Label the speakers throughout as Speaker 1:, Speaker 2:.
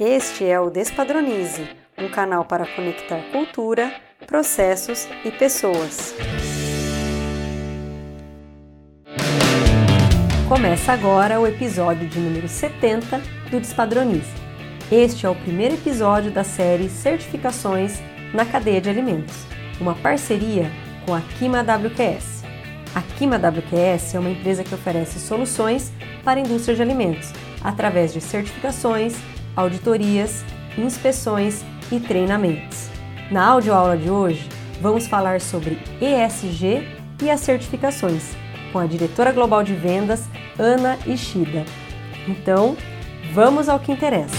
Speaker 1: Este é o Despadronize, um canal para conectar cultura, processos e pessoas. Começa agora o episódio de número 70 do Despadronize. Este é o primeiro episódio da série Certificações na Cadeia de Alimentos, uma parceria com a Kima WQS. A Kima WQS é uma empresa que oferece soluções para a indústria de alimentos, através de certificações, auditorias, inspeções e treinamentos. Na audioaula de hoje, vamos falar sobre ESG e as certificações, com a diretora global de vendas, Ana Ishida. Então, vamos ao que interessa.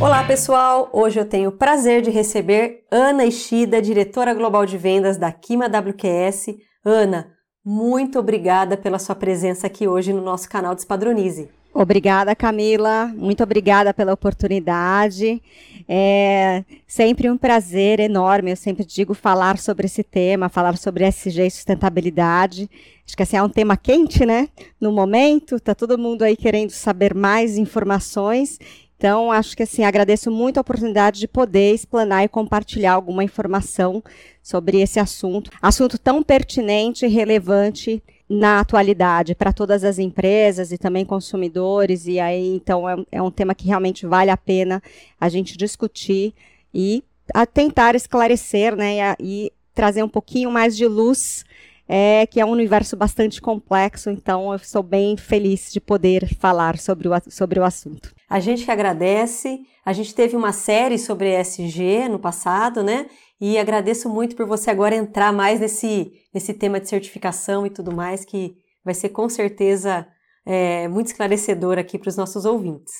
Speaker 1: Olá pessoal, hoje eu tenho o prazer de receber Ana Ishida, diretora global de vendas da Kima WQS. Ana, muito obrigada pela sua presença aqui hoje no nosso canal Despadronize.
Speaker 2: Obrigada, Camila. Muito obrigada pela oportunidade. É sempre um prazer enorme, eu sempre digo, falar sobre esse tema, falar sobre SG e sustentabilidade. Acho que assim, é um tema quente, né? No momento, está todo mundo aí querendo saber mais informações. Então, acho que assim, agradeço muito a oportunidade de poder explanar e compartilhar alguma informação sobre esse assunto. Assunto tão pertinente e relevante na atualidade para todas as empresas e também consumidores. E aí, então, é, é um tema que realmente vale a pena a gente discutir e tentar esclarecer, né, e, e trazer um pouquinho mais de luz é, que é um universo bastante complexo, então eu sou bem feliz de poder falar sobre o, sobre o assunto.
Speaker 1: A gente que agradece, a gente teve uma série sobre ESG no passado, né? E agradeço muito por você agora entrar mais nesse, nesse tema de certificação e tudo mais, que vai ser com certeza é, muito esclarecedor aqui para os nossos ouvintes.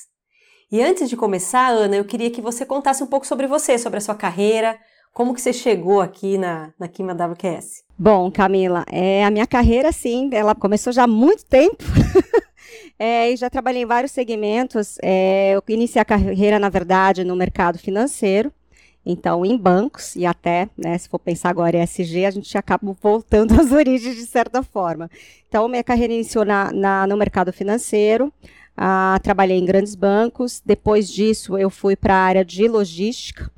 Speaker 1: E antes de começar, Ana, eu queria que você contasse um pouco sobre você, sobre a sua carreira, como que você chegou aqui na, na Kima WQS?
Speaker 2: Bom, Camila, é, a minha carreira, sim, ela começou já há muito tempo. é, e já trabalhei em vários segmentos. É, eu iniciei a carreira, na verdade, no mercado financeiro. Então, em bancos, e até, né, se for pensar agora em SG, a gente acaba voltando às origens de certa forma. Então, minha carreira iniciou na, na no mercado financeiro, ah, trabalhei em grandes bancos. Depois disso, eu fui para a área de logística,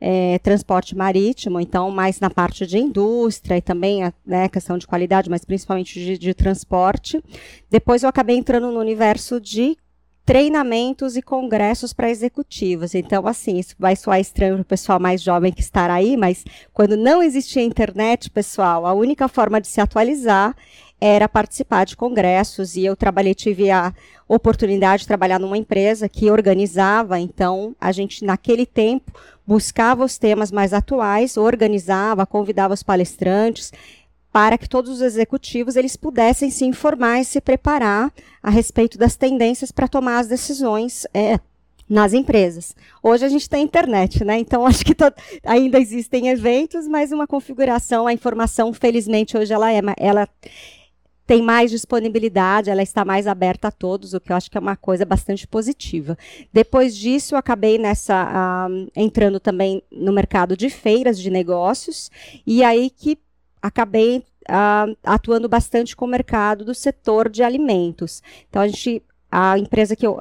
Speaker 2: é, transporte marítimo, então mais na parte de indústria e também a né, questão de qualidade, mas principalmente de, de transporte. Depois eu acabei entrando no universo de treinamentos e congressos para executivos. Então, assim, isso vai soar estranho para o pessoal mais jovem que está aí, mas quando não existia internet, pessoal, a única forma de se atualizar era participar de congressos e eu trabalhei, tive a oportunidade de trabalhar numa empresa que organizava, então a gente naquele tempo buscava os temas mais atuais, organizava, convidava os palestrantes para que todos os executivos eles pudessem se informar e se preparar a respeito das tendências para tomar as decisões é, nas empresas. Hoje a gente tem internet, né? Então acho que ainda existem eventos, mas uma configuração, a informação, felizmente hoje ela é, ela tem mais disponibilidade, ela está mais aberta a todos, o que eu acho que é uma coisa bastante positiva. Depois disso, eu acabei nessa uh, entrando também no mercado de feiras de negócios e aí que acabei uh, atuando bastante com o mercado do setor de alimentos. Então a gente a empresa que eu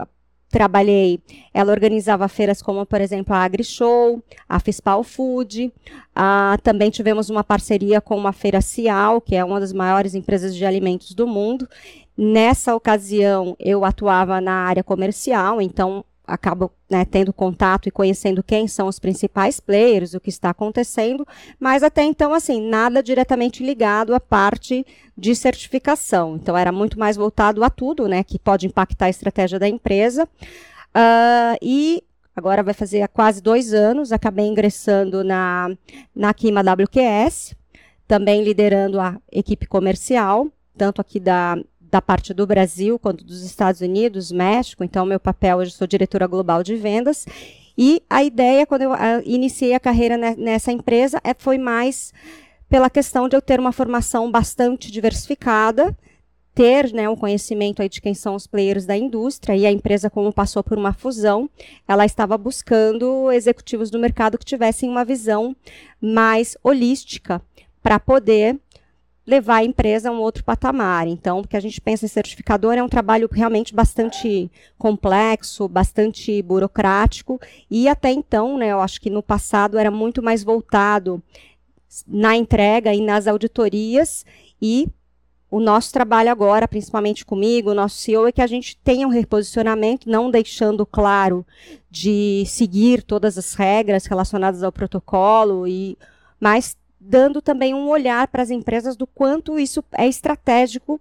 Speaker 2: trabalhei, ela organizava feiras como, por exemplo, a AgriShow, a Fispal Food. Ah, também tivemos uma parceria com a Feira Cial, que é uma das maiores empresas de alimentos do mundo. Nessa ocasião, eu atuava na área comercial, então acabo né, tendo contato e conhecendo quem são os principais players, o que está acontecendo, mas até então, assim, nada diretamente ligado à parte de certificação. Então, era muito mais voltado a tudo, né, que pode impactar a estratégia da empresa. Uh, e agora vai fazer há quase dois anos, acabei ingressando na, na Kima WQS, também liderando a equipe comercial, tanto aqui da, da parte do Brasil quanto dos Estados Unidos, México. Então, meu papel hoje sou diretora global de vendas. E a ideia, quando eu a, iniciei a carreira ne, nessa empresa, é, foi mais pela questão de eu ter uma formação bastante diversificada, ter né, um conhecimento aí de quem são os players da indústria, e a empresa, como passou por uma fusão, ela estava buscando executivos do mercado que tivessem uma visão mais holística para poder levar a empresa a um outro patamar. Então, porque a gente pensa em certificador, é um trabalho realmente bastante complexo, bastante burocrático, e até então, né, eu acho que no passado era muito mais voltado na entrega e nas auditorias, e o nosso trabalho agora, principalmente comigo, o nosso CEO, é que a gente tenha um reposicionamento, não deixando claro de seguir todas as regras relacionadas ao protocolo, e mas dando também um olhar para as empresas do quanto isso é estratégico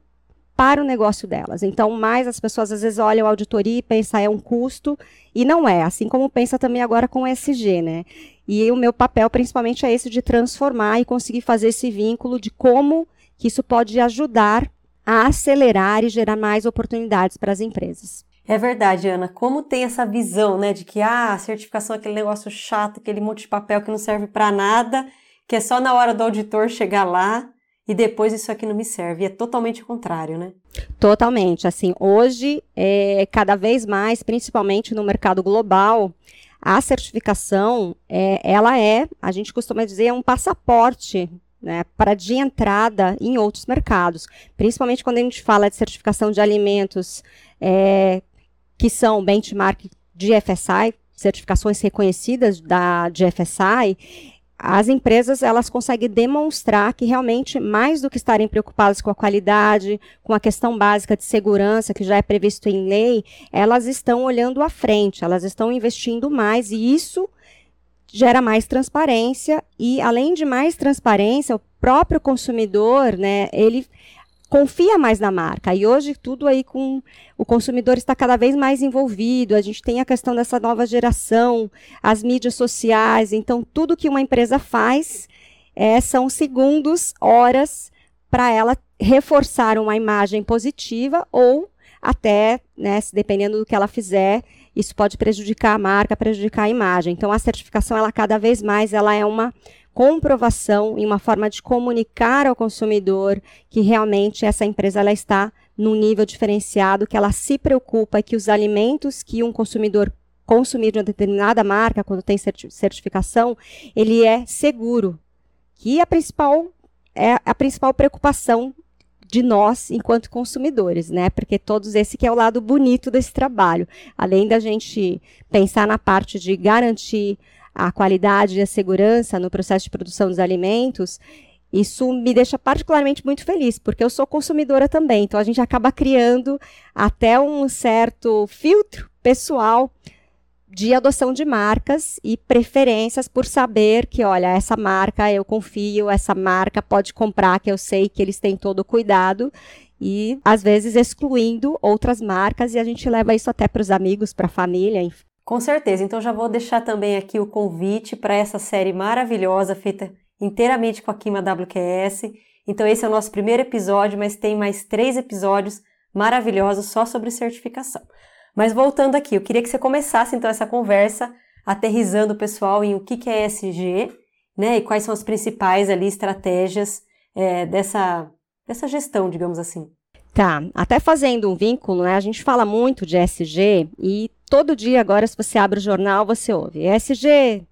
Speaker 2: para o negócio delas. Então, mais as pessoas às vezes olham a auditoria e pensam é um custo, e não é, assim como pensa também agora com o SG, né? E o meu papel principalmente é esse de transformar e conseguir fazer esse vínculo de como que isso pode ajudar a acelerar e gerar mais oportunidades para as empresas.
Speaker 1: É verdade, Ana. Como tem essa visão, né, de que ah, a certificação é aquele negócio chato, aquele monte de papel que não serve para nada, que é só na hora do auditor chegar lá e depois isso aqui não me serve. E é totalmente o contrário, né?
Speaker 2: Totalmente. Assim, hoje, é, cada vez mais, principalmente no mercado global, a certificação, é, ela é, a gente costuma dizer, é um passaporte né, para de entrada em outros mercados. Principalmente quando a gente fala de certificação de alimentos é, que são benchmark de FSI, certificações reconhecidas da de FSI, as empresas elas conseguem demonstrar que realmente mais do que estarem preocupadas com a qualidade, com a questão básica de segurança que já é previsto em lei, elas estão olhando à frente, elas estão investindo mais e isso gera mais transparência e além de mais transparência, o próprio consumidor, né, ele confia mais na marca. E hoje tudo aí com o consumidor está cada vez mais envolvido. A gente tem a questão dessa nova geração, as mídias sociais. Então tudo que uma empresa faz é, são segundos, horas para ela reforçar uma imagem positiva ou até, né, dependendo do que ela fizer, isso pode prejudicar a marca, prejudicar a imagem. Então a certificação ela cada vez mais ela é uma comprovação e uma forma de comunicar ao consumidor que realmente essa empresa ela está num nível diferenciado, que ela se preocupa que os alimentos que um consumidor consumir de uma determinada marca, quando tem certificação, ele é seguro. Que a principal é a principal preocupação de nós enquanto consumidores, né? Porque todos esse que é o lado bonito desse trabalho. Além da gente pensar na parte de garantir a qualidade e a segurança no processo de produção dos alimentos, isso me deixa particularmente muito feliz, porque eu sou consumidora também. Então a gente acaba criando até um certo filtro pessoal de adoção de marcas e preferências por saber que, olha, essa marca eu confio, essa marca pode comprar, que eu sei que eles têm todo o cuidado e às vezes excluindo outras marcas e a gente leva isso até para os amigos, para a família.
Speaker 1: Com certeza. Então já vou deixar também aqui o convite para essa série maravilhosa feita inteiramente com a Kima WQS. Então esse é o nosso primeiro episódio, mas tem mais três episódios maravilhosos só sobre certificação. Mas voltando aqui, eu queria que você começasse então essa conversa aterrizando o pessoal em o que, é ESG, né, e quais são as principais ali estratégias é, dessa, dessa gestão, digamos assim.
Speaker 2: Tá, até fazendo um vínculo, né, a gente fala muito de ESG e todo dia agora, se você abre o jornal, você ouve ESG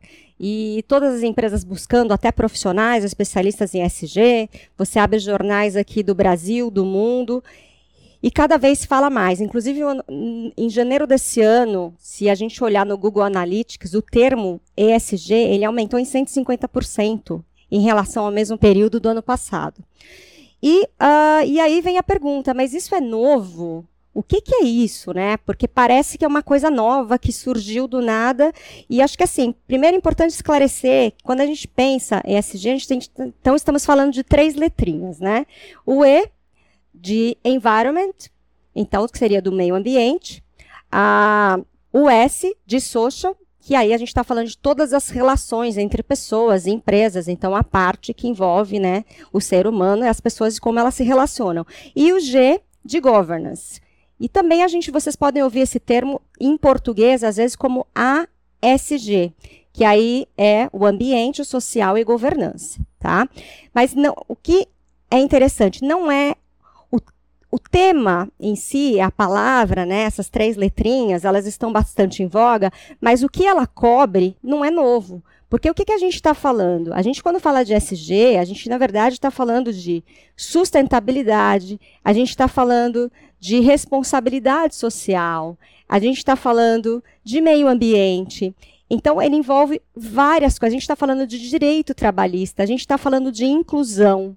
Speaker 2: e todas as empresas buscando até profissionais, especialistas em ESG. Você abre jornais aqui do Brasil, do mundo e cada vez fala mais. Inclusive, em janeiro desse ano, se a gente olhar no Google Analytics, o termo ESG ele aumentou em 150% em relação ao mesmo período do ano passado. E, uh, e aí vem a pergunta, mas isso é novo? O que, que, é isso, né? Porque parece que é uma coisa nova que surgiu do nada. E acho que assim, primeiro é importante esclarecer, quando a gente pensa ESG, a gente tem, então estamos falando de três letrinhas, né? O E de environment, então que seria do meio ambiente, a, o S de social, que aí a gente está falando de todas as relações entre pessoas e empresas, então a parte que envolve né, o ser humano e as pessoas e como elas se relacionam. E o G de governance, e também a gente, vocês podem ouvir esse termo em português, às vezes, como ASG, que aí é o ambiente social e governança, tá? Mas não, o que é interessante não é o, o tema em si, a palavra, né, essas três letrinhas, elas estão bastante em voga, mas o que ela cobre não é novo. Porque o que, que a gente está falando? A gente, quando fala de SG, a gente, na verdade, está falando de sustentabilidade, a gente está falando de responsabilidade social, a gente está falando de meio ambiente. Então, ele envolve várias coisas. A gente está falando de direito trabalhista, a gente está falando de inclusão.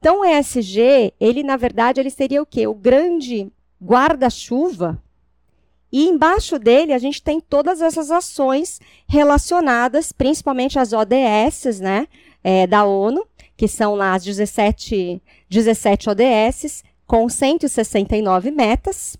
Speaker 2: Então, o ESG, ele, na verdade, ele seria o quê? O grande guarda-chuva e embaixo dele a gente tem todas essas ações relacionadas, principalmente as ODS, né, é, da ONU, que são lá as 17, 17 ODS, com 169 metas.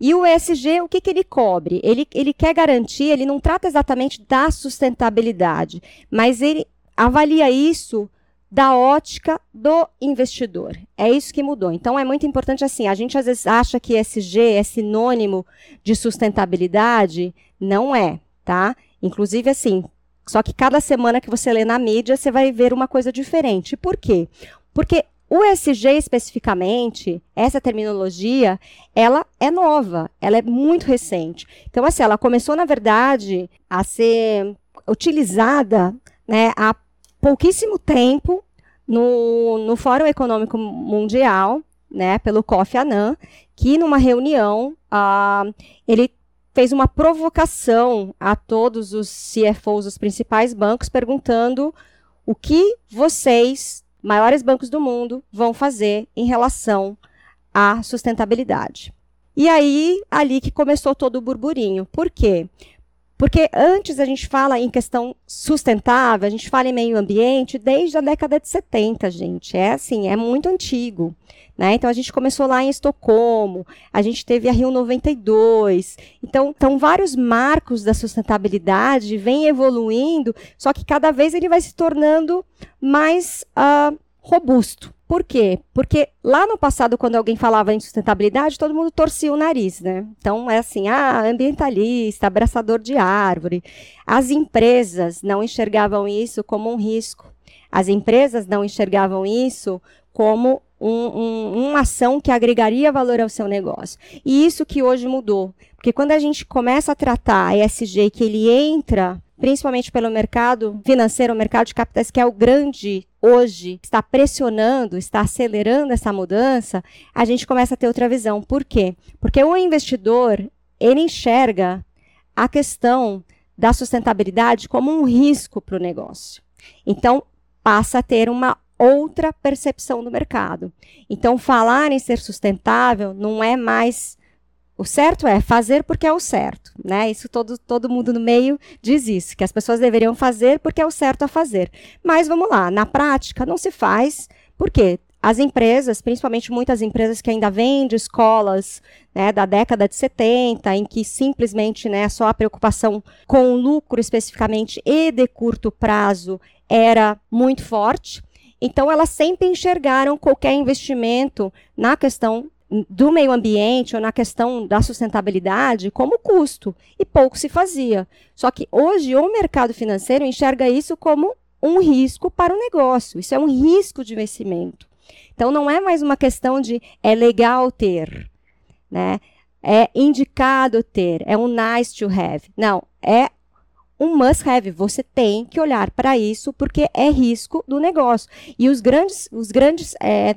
Speaker 2: E o ESG, o que, que ele cobre? Ele, ele quer garantir, ele não trata exatamente da sustentabilidade, mas ele avalia isso da ótica do investidor. É isso que mudou. Então é muito importante assim, a gente às vezes acha que SG é sinônimo de sustentabilidade, não é, tá? Inclusive assim, só que cada semana que você lê na mídia, você vai ver uma coisa diferente. Por quê? Porque o SG especificamente, essa terminologia, ela é nova, ela é muito recente. Então, assim, ela começou, na verdade, a ser utilizada né, pouquíssimo tempo no, no Fórum Econômico Mundial, né, pelo Kofi Annan, que numa reunião uh, ele fez uma provocação a todos os CFOs dos principais bancos, perguntando o que vocês, maiores bancos do mundo, vão fazer em relação à sustentabilidade. E aí, ali que começou todo o burburinho. Por quê? Porque antes a gente fala em questão sustentável, a gente fala em meio ambiente desde a década de 70, gente. É assim, é muito antigo. Né? Então a gente começou lá em Estocolmo, a gente teve a Rio 92. Então, então vários marcos da sustentabilidade vêm evoluindo, só que cada vez ele vai se tornando mais uh, robusto. Por quê? Porque lá no passado, quando alguém falava em sustentabilidade, todo mundo torcia o nariz, né? Então é assim, ah, ambientalista, abraçador de árvore. As empresas não enxergavam isso como um risco. As empresas não enxergavam isso como um, um, uma ação que agregaria valor ao seu negócio. E isso que hoje mudou. Porque quando a gente começa a tratar a ESG, que ele entra principalmente pelo mercado financeiro, o mercado de capitais, que é o grande hoje, está pressionando, está acelerando essa mudança, a gente começa a ter outra visão. Por quê? Porque o investidor, ele enxerga a questão da sustentabilidade como um risco para o negócio. Então, passa a ter uma outra percepção do mercado. Então, falar em ser sustentável não é mais o certo é fazer porque é o certo, né? Isso todo, todo mundo no meio diz isso, que as pessoas deveriam fazer porque é o certo a fazer. Mas vamos lá, na prática não se faz, porque as empresas, principalmente muitas empresas que ainda vêm de escolas né, da década de 70, em que simplesmente né, só a preocupação com o lucro especificamente e de curto prazo era muito forte. Então, elas sempre enxergaram qualquer investimento na questão do meio ambiente ou na questão da sustentabilidade como custo e pouco se fazia. Só que hoje o mercado financeiro enxerga isso como um risco para o negócio. Isso é um risco de investimento. Então não é mais uma questão de é legal ter, né? É indicado ter, é um nice to have. Não, é um must have. Você tem que olhar para isso porque é risco do negócio. E os grandes, os grandes é,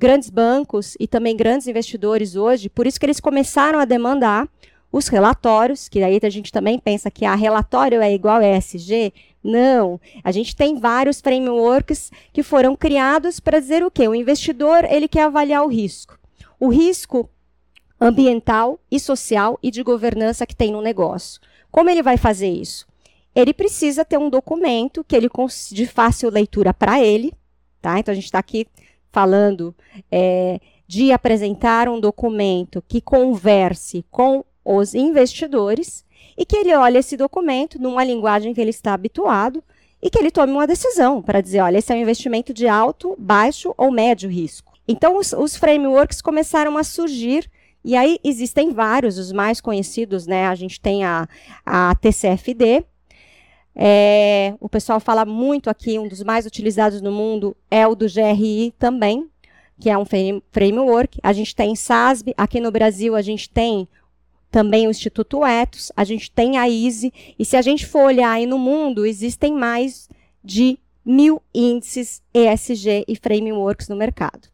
Speaker 2: grandes bancos e também grandes investidores hoje, por isso que eles começaram a demandar os relatórios, que aí a gente também pensa que a relatório é igual a ESG. Não, a gente tem vários frameworks que foram criados para dizer o quê? O investidor, ele quer avaliar o risco. O risco ambiental e social e de governança que tem no negócio. Como ele vai fazer isso? Ele precisa ter um documento que ele de fácil leitura para ele, tá? Então a gente está aqui falando é, de apresentar um documento que converse com os investidores e que ele olhe esse documento numa linguagem que ele está habituado e que ele tome uma decisão para dizer, olha, esse é um investimento de alto, baixo ou médio risco. Então, os, os frameworks começaram a surgir e aí existem vários, os mais conhecidos, né? A gente tem a, a TCFD, é, o pessoal fala muito aqui, um dos mais utilizados no mundo é o do GRI também, que é um framework. A gente tem SASB, aqui no Brasil a gente tem também o Instituto Etos, a gente tem a ISE, e se a gente for olhar aí no mundo, existem mais de mil índices ESG e frameworks no mercado.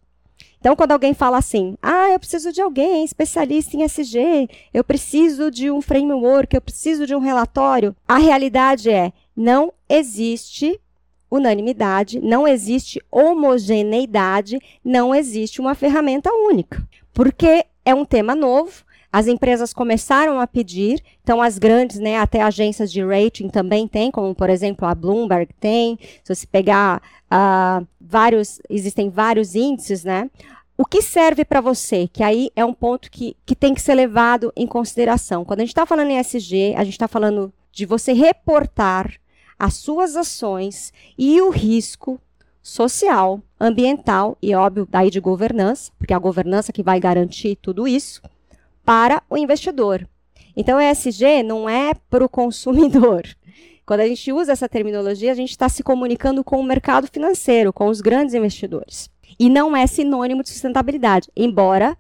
Speaker 2: Então, quando alguém fala assim, ah, eu preciso de alguém especialista em ESG, eu preciso de um framework, eu preciso de um relatório, a realidade é, não existe unanimidade, não existe homogeneidade, não existe uma ferramenta única. Porque é um tema novo, as empresas começaram a pedir, então as grandes, né, até agências de rating também tem, como por exemplo a Bloomberg tem. Se você pegar uh, vários, existem vários índices, né? O que serve para você? Que aí é um ponto que, que tem que ser levado em consideração. Quando a gente está falando em SG, a gente está falando de você reportar as suas ações e o risco social, ambiental e, óbvio, daí de governança, porque é a governança que vai garantir tudo isso, para o investidor. Então, ESG não é para o consumidor. Quando a gente usa essa terminologia, a gente está se comunicando com o mercado financeiro, com os grandes investidores. E não é sinônimo de sustentabilidade, embora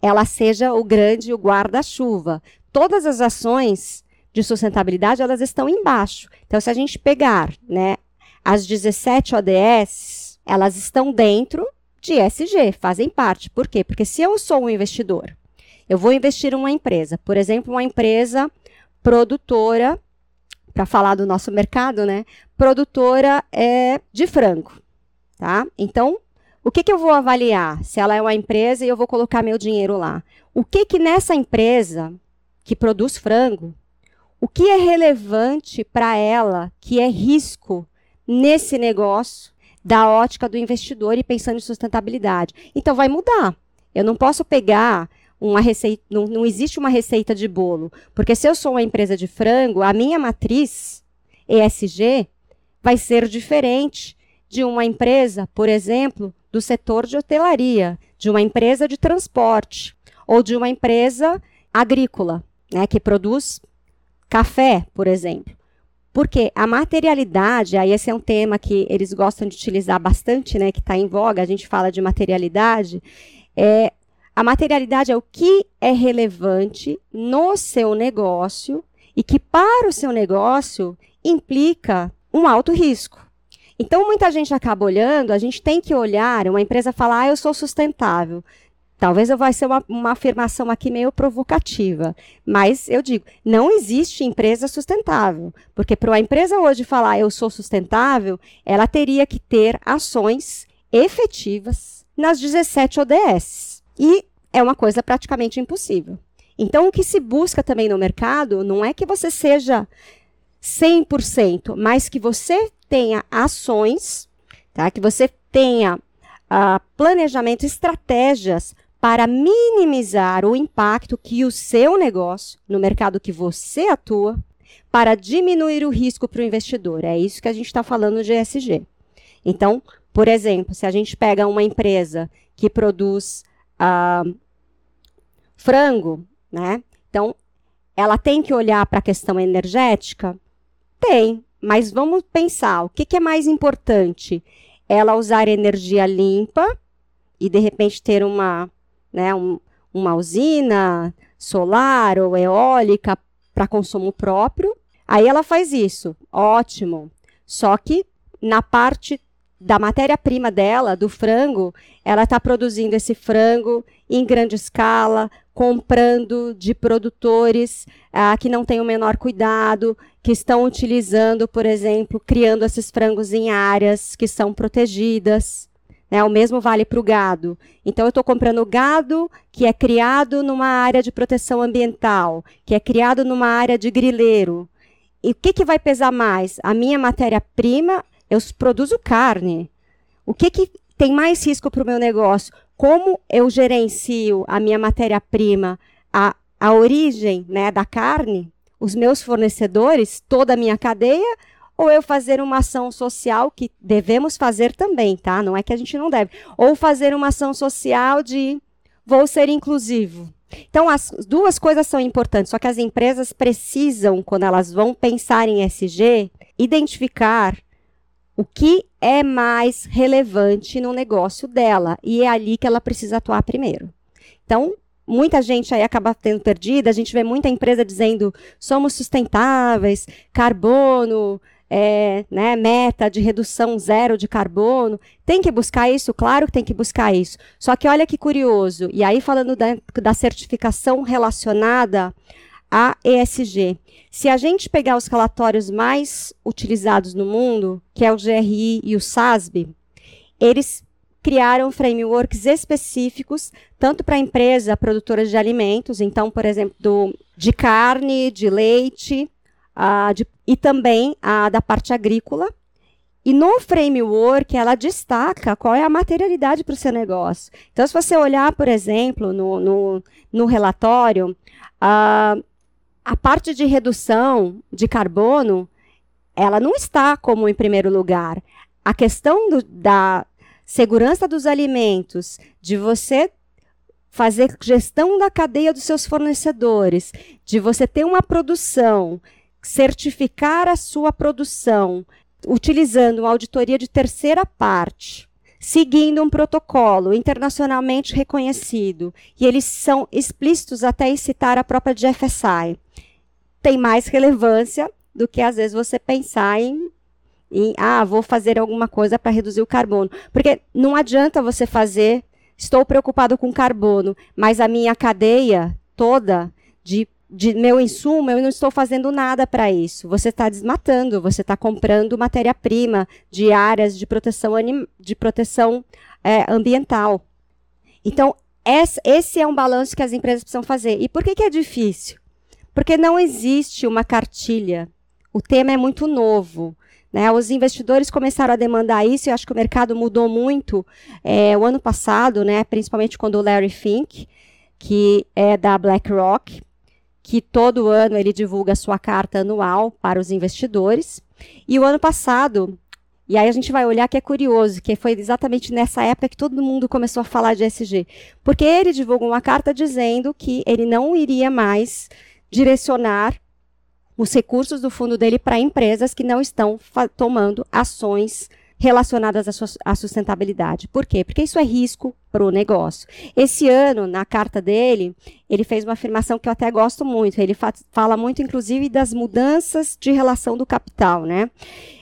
Speaker 2: ela seja o grande guarda-chuva. Todas as ações de sustentabilidade, elas estão embaixo. Então, se a gente pegar né, as 17 ODS, elas estão dentro de ESG, fazem parte. Por quê? Porque se eu sou um investidor, eu vou investir em uma empresa, por exemplo, uma empresa produtora, para falar do nosso mercado, né? Produtora é, de frango, tá? Então, o que, que eu vou avaliar? Se ela é uma empresa e eu vou colocar meu dinheiro lá. O que que nessa empresa que produz frango, o que é relevante para ela, que é risco nesse negócio, da ótica do investidor e pensando em sustentabilidade? Então vai mudar. Eu não posso pegar uma receita, não, não existe uma receita de bolo, porque se eu sou uma empresa de frango, a minha matriz ESG vai ser diferente de uma empresa, por exemplo, do setor de hotelaria, de uma empresa de transporte ou de uma empresa agrícola, né, que produz Café, por exemplo. Porque a materialidade, aí esse é um tema que eles gostam de utilizar bastante, né, que está em voga, a gente fala de materialidade. É, a materialidade é o que é relevante no seu negócio e que para o seu negócio implica um alto risco. Então, muita gente acaba olhando, a gente tem que olhar, uma empresa fala, ah, eu sou sustentável. Talvez vai ser uma, uma afirmação aqui meio provocativa, mas eu digo, não existe empresa sustentável, porque para uma empresa hoje falar eu sou sustentável, ela teria que ter ações efetivas nas 17 ODS. E é uma coisa praticamente impossível. Então, o que se busca também no mercado não é que você seja 100%, mas que você tenha ações, tá? que você tenha uh, planejamento, estratégias para minimizar o impacto que o seu negócio, no mercado que você atua, para diminuir o risco para o investidor. É isso que a gente está falando de ESG. Então, por exemplo, se a gente pega uma empresa que produz uh, frango, né? Então, ela tem que olhar para a questão energética? Tem, mas vamos pensar, o que, que é mais importante? Ela usar energia limpa e, de repente, ter uma né, um, uma usina solar ou eólica para consumo próprio. Aí ela faz isso, ótimo. Só que na parte da matéria-prima dela, do frango, ela está produzindo esse frango em grande escala, comprando de produtores ah, que não têm o menor cuidado, que estão utilizando, por exemplo, criando esses frangos em áreas que são protegidas. Né? O mesmo vale para o gado. Então, eu estou comprando gado que é criado numa área de proteção ambiental, que é criado numa área de grileiro. E o que, que vai pesar mais? A minha matéria-prima, eu produzo carne. O que, que tem mais risco para o meu negócio? Como eu gerencio a minha matéria-prima, a, a origem né, da carne, os meus fornecedores, toda a minha cadeia, ou eu fazer uma ação social que devemos fazer também, tá? Não é que a gente não deve. Ou fazer uma ação social de vou ser inclusivo. Então, as duas coisas são importantes, só que as empresas precisam, quando elas vão pensar em SG, identificar o que é mais relevante no negócio dela. E é ali que ela precisa atuar primeiro. Então, muita gente aí acaba tendo perdido. A gente vê muita empresa dizendo somos sustentáveis, carbono, é, né, meta de redução zero de carbono. Tem que buscar isso? Claro que tem que buscar isso. Só que olha que curioso, e aí falando da, da certificação relacionada a ESG. Se a gente pegar os relatórios mais utilizados no mundo, que é o GRI e o SASB, eles criaram frameworks específicos tanto para empresa produtora de alimentos, então, por exemplo, do, de carne, de leite, uh, de, e também a da parte agrícola. E no framework, ela destaca qual é a materialidade para o seu negócio. Então, se você olhar, por exemplo, no, no, no relatório, uh, a parte de redução de carbono, ela não está como em primeiro lugar. A questão do, da segurança dos alimentos, de você fazer gestão da cadeia dos seus fornecedores, de você ter uma produção, certificar a sua produção, utilizando uma auditoria de terceira parte, seguindo um protocolo internacionalmente reconhecido, e eles são explícitos até em citar a própria GFSI tem mais relevância do que às vezes você pensar em, em ah, vou fazer alguma coisa para reduzir o carbono. Porque não adianta você fazer, estou preocupado com carbono, mas a minha cadeia toda de, de meu insumo, eu não estou fazendo nada para isso. Você está desmatando, você está comprando matéria-prima de áreas de proteção, de proteção é, ambiental. Então, esse é um balanço que as empresas precisam fazer. E por que, que é difícil? Porque não existe uma cartilha. O tema é muito novo. Né? Os investidores começaram a demandar isso, e acho que o mercado mudou muito é, o ano passado, né? principalmente quando o Larry Fink, que é da BlackRock, que todo ano ele divulga sua carta anual para os investidores. E o ano passado, e aí a gente vai olhar que é curioso, que foi exatamente nessa época que todo mundo começou a falar de SG. Porque ele divulgou uma carta dizendo que ele não iria mais direcionar os recursos do fundo dele para empresas que não estão tomando ações relacionadas à, sustentabilidade. Por quê? Porque isso é risco para o negócio. Esse ano, na carta dele, ele fez uma afirmação que eu até gosto muito. Ele fa fala muito, inclusive, das mudanças de relação do capital, né?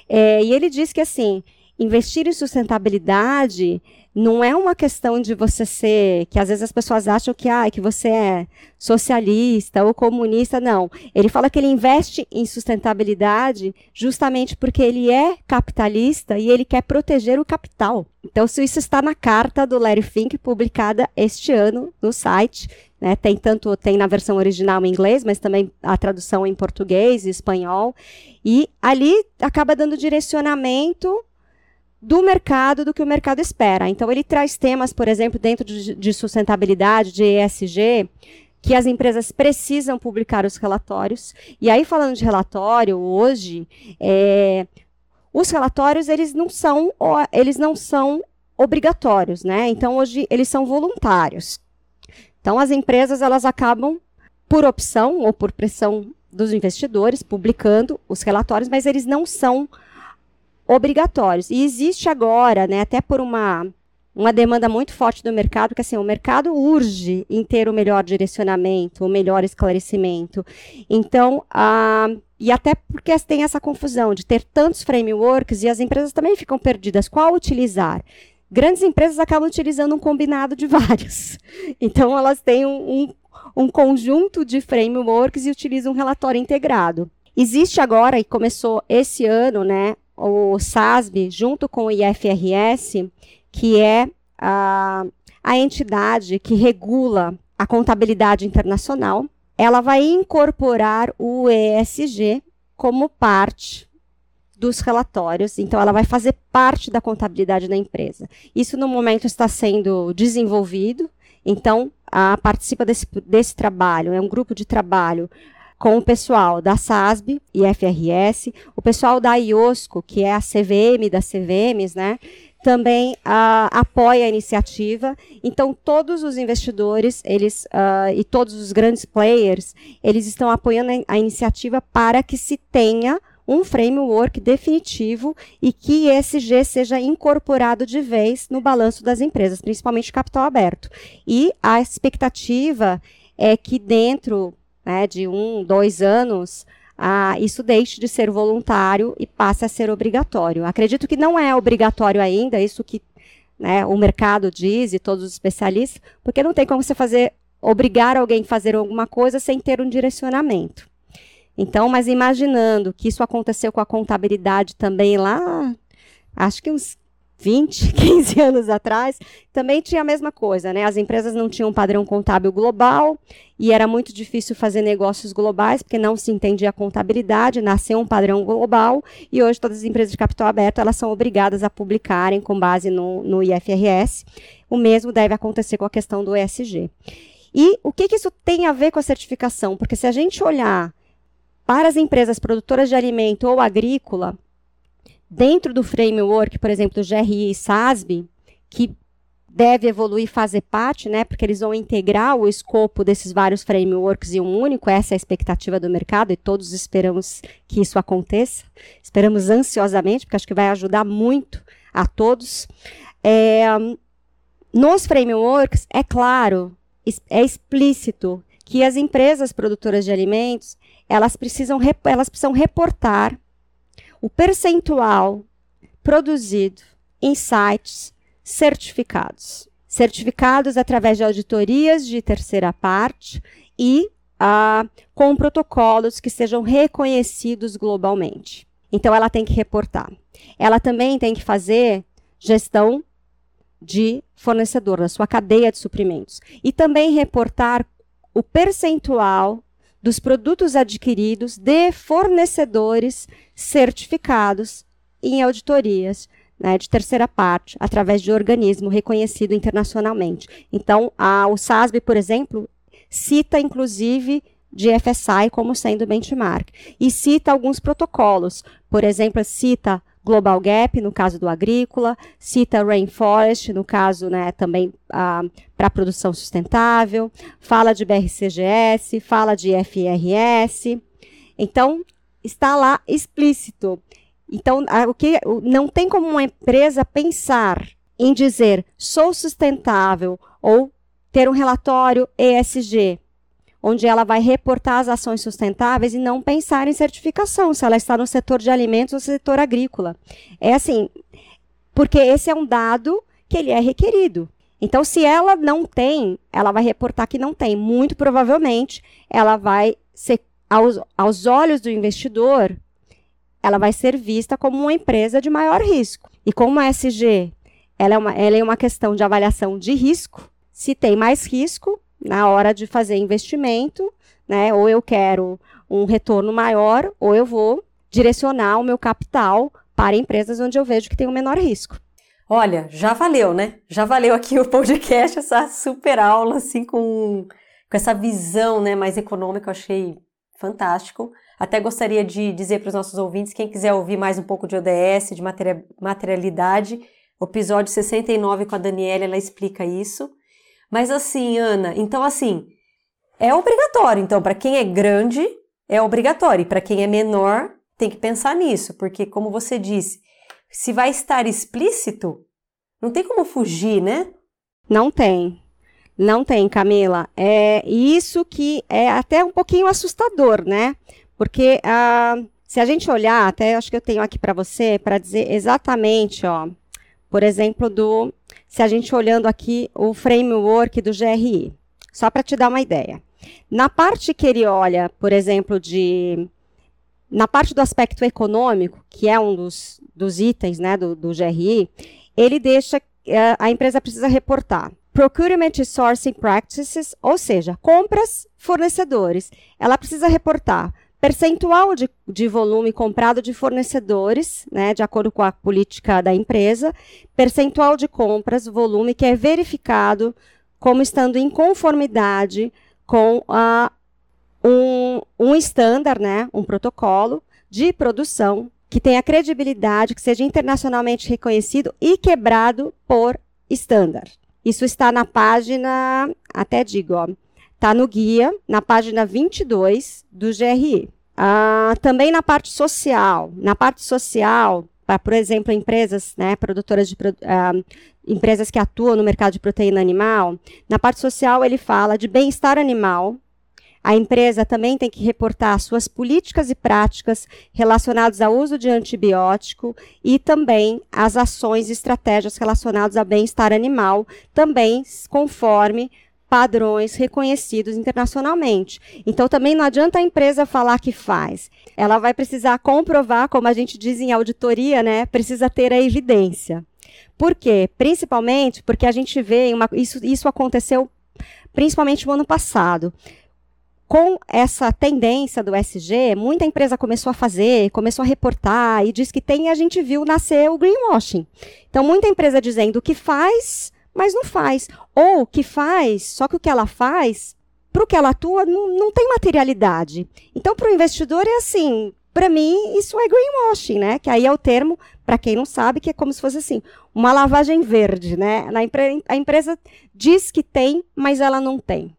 Speaker 2: É, e ele diz que assim, investir em sustentabilidade não é uma questão de você ser, que às vezes as pessoas acham que, ah, que você é socialista ou comunista, não. Ele fala que ele investe em sustentabilidade justamente porque ele é capitalista e ele quer proteger o capital. Então, se isso está na carta do Larry Fink, publicada este ano no site, né, tem tanto tem na versão original em inglês, mas também a tradução em português e espanhol, e ali acaba dando direcionamento do mercado, do que o mercado espera. Então, ele traz temas, por exemplo, dentro de, de sustentabilidade, de ESG, que as empresas precisam publicar os relatórios. E aí, falando de relatório, hoje, é, os relatórios eles não são, eles não são obrigatórios, né? Então, hoje, eles são voluntários. Então, as empresas elas acabam, por opção ou por pressão dos investidores, publicando os relatórios, mas eles não são obrigatórios. E existe agora, né, até por uma, uma demanda muito forte do mercado, que assim, o mercado urge em ter o melhor direcionamento, o melhor esclarecimento. Então, a, e até porque tem essa confusão de ter tantos frameworks e as empresas também ficam perdidas. Qual utilizar? Grandes empresas acabam utilizando um combinado de vários. Então, elas têm um, um, um conjunto de frameworks e utilizam um relatório integrado. Existe agora, e começou esse ano, né, o SASB, junto com o IFRS, que é a, a entidade que regula a contabilidade internacional, ela vai incorporar o ESG como parte dos relatórios, então ela vai fazer parte da contabilidade da empresa. Isso no momento está sendo desenvolvido, então a, participa desse, desse trabalho, é um grupo de trabalho com o pessoal da SASB e FRS, o pessoal da IOSCO, que é a CVM das CVMs, né? Também uh, apoia a iniciativa. Então, todos os investidores eles, uh, e todos os grandes players, eles estão apoiando a, iniciativa para que se tenha um framework definitivo e que ESG seja incorporado de vez no balanço das empresas, principalmente capital aberto. E a expectativa é que dentro né, de um, dois anos, ah, isso deixe de ser voluntário e passe a ser obrigatório. Acredito que não é obrigatório ainda, isso que né, o mercado diz e todos os especialistas, porque não tem como você fazer obrigar alguém a fazer alguma coisa sem ter um direcionamento. Então, mas imaginando que isso aconteceu com a contabilidade também lá, acho que uns 20, 15 anos atrás, também tinha a mesma coisa, né? As empresas não tinham um padrão contábil global e era muito difícil fazer negócios globais porque não se entendia a contabilidade, nasceu um padrão global e hoje todas as empresas de capital aberto elas são obrigadas a publicarem com base no, no IFRS. O mesmo deve acontecer com a questão do ESG. E o que, que isso tem a ver com a certificação? Porque se a gente olhar para as empresas produtoras de alimento ou agrícola, dentro do framework, por exemplo, do GRI e SASB, que deve evoluir fazer parte, né, porque eles vão integrar o escopo desses vários frameworks em um único, essa é a expectativa do mercado e todos esperamos que isso aconteça, esperamos ansiosamente, porque acho que vai ajudar muito a todos. É, nos frameworks, é claro, é explícito que as empresas produtoras de alimentos elas precisam, elas precisam reportar o percentual produzido em sites certificados. Certificados através de auditorias de terceira parte e ah, com protocolos que sejam reconhecidos globalmente. Então, ela tem que reportar. Ela também tem que fazer gestão de fornecedor, da sua cadeia de suprimentos. E também reportar o percentual dos produtos adquiridos de fornecedores certificados em auditorias né, de terceira parte, através de organismo reconhecido internacionalmente. Então, a, o SASB, por exemplo, cita inclusive de FSI como sendo benchmark e cita alguns protocolos. Por exemplo, cita Global Gap, no caso do agrícola, cita Rainforest, no caso né, também para produção sustentável, fala de BRCGS, fala de FRS. Então, está lá explícito. Então, o que não tem como uma empresa pensar em dizer sou sustentável ou ter um relatório ESG onde ela vai reportar as ações sustentáveis e não pensar em certificação, se ela está no setor de alimentos ou setor agrícola. É assim, porque esse é um dado que ele é requerido. Então, se ela não tem, ela vai reportar que não tem. Muito provavelmente, ela vai ser, aos, aos olhos do investidor, ela vai ser vista como uma empresa de maior risco. E como a SG ela é, uma, ela é uma questão de avaliação de risco, se tem mais risco, na hora de fazer investimento, né? Ou eu quero um retorno maior, ou eu vou direcionar o meu capital para empresas onde eu vejo que tem o um menor risco.
Speaker 1: Olha, já valeu, né? Já valeu aqui o podcast, essa super aula, assim, com, com essa visão né, mais econômica, eu achei fantástico. Até gostaria de dizer para os nossos ouvintes, quem quiser ouvir mais um pouco de ODS, de materialidade, o episódio 69 com a Daniela, ela explica isso. Mas assim, Ana, então assim, é obrigatório. Então, para quem é grande, é obrigatório. E para quem é menor, tem que pensar nisso, porque, como você disse, se vai estar explícito, não tem como fugir, né?
Speaker 2: Não tem. Não tem, Camila. É isso que é até um pouquinho assustador, né? Porque ah, se a gente olhar, até acho que eu tenho aqui para você, para dizer exatamente, ó, por exemplo, do se a gente olhando aqui o framework do GRI, só para te dar uma ideia. Na parte que ele olha, por exemplo, de na parte do aspecto econômico, que é um dos, dos itens né, do, do GRI, ele deixa eh, a empresa precisa reportar Procurement Sourcing Practices, ou seja, compras, fornecedores. Ela precisa reportar percentual de, de volume comprado de fornecedores, né, de acordo com a política da empresa, percentual de compras, volume que é verificado como estando em conformidade com a, um, um estándar, né, um protocolo de produção que tenha credibilidade, que seja internacionalmente reconhecido e quebrado por estándar. Isso está na página, até digo, Está no guia, na página 22 do GRI. Ah, também na parte social. Na parte social, por exemplo, empresas, né, produtoras de uh, empresas que atuam no mercado de proteína animal, na parte social ele fala de bem-estar animal. A empresa também tem que reportar suas políticas e práticas relacionadas ao uso de antibiótico e também as ações e estratégias relacionadas ao bem-estar animal, também conforme padrões reconhecidos internacionalmente. Então também não adianta a empresa falar que faz. Ela vai precisar comprovar, como a gente diz em auditoria, né? Precisa ter a evidência. Por quê? Principalmente porque a gente vê uma, isso, isso aconteceu principalmente no ano passado. Com essa tendência do SG, muita empresa começou a fazer, começou a reportar e diz que tem, e a gente viu nascer o greenwashing. Então, muita empresa dizendo que faz, mas não faz. Ou que faz, só que o que ela faz, para o que ela atua, não, não tem materialidade. Então, para o investidor é assim, para mim, isso é greenwashing, né? Que aí é o termo, para quem não sabe, que é como se fosse assim, uma lavagem verde, né? Na a empresa diz que tem, mas ela não tem.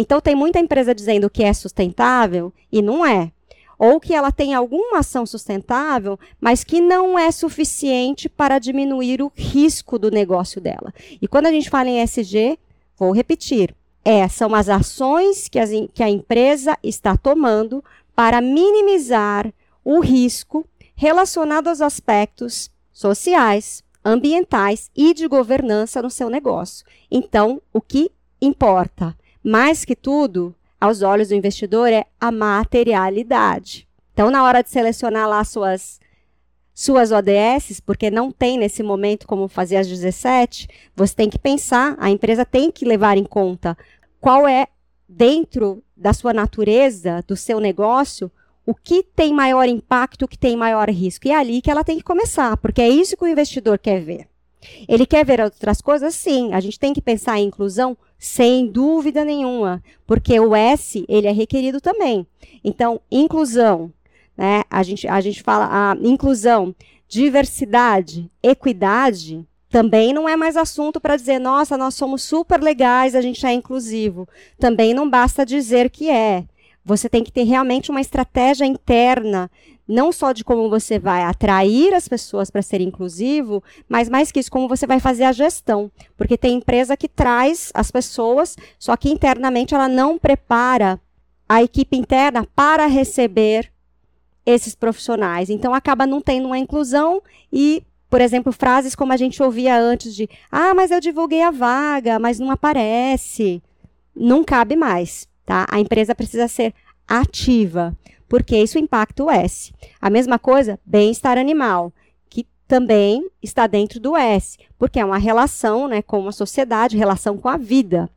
Speaker 2: Então, tem muita empresa dizendo que é sustentável e não é ou que ela tem alguma ação sustentável, mas que não é suficiente para diminuir o risco do negócio dela. E quando a gente fala em SG, vou repetir, é, são as ações que, as, que a empresa está tomando para minimizar o risco relacionado aos aspectos sociais, ambientais e de governança no seu negócio. Então, o que importa, mais que tudo, aos olhos do investidor é a materialidade. Então, na hora de selecionar lá suas suas ODS, porque não tem nesse momento como fazer as 17, você tem que pensar, a empresa tem que levar em conta qual é dentro da sua natureza, do seu negócio, o que tem maior impacto, o que tem maior risco. E é ali que ela tem que começar, porque é isso que o investidor quer ver. Ele quer ver outras coisas? Sim. A gente tem que pensar em inclusão? Sem dúvida nenhuma. Porque o S, ele é requerido também. Então, inclusão, né? A gente, a gente fala a inclusão, diversidade, equidade, também não é mais assunto para dizer, nossa, nós somos super legais, a gente é inclusivo. Também não basta dizer que é. Você tem que ter realmente uma estratégia interna não só de como você vai atrair as pessoas para ser inclusivo, mas mais que isso, como você vai fazer a gestão. Porque tem empresa que traz as pessoas, só que internamente ela não prepara a equipe interna para receber esses profissionais. Então acaba não tendo uma inclusão e, por exemplo, frases como a gente ouvia antes de: "Ah, mas eu divulguei a vaga, mas não aparece". Não cabe mais, tá? A empresa precisa ser ativa porque isso impacta o S. A mesma coisa, bem-estar animal, que também está dentro do S, porque é uma relação né, com a sociedade, relação com a vida.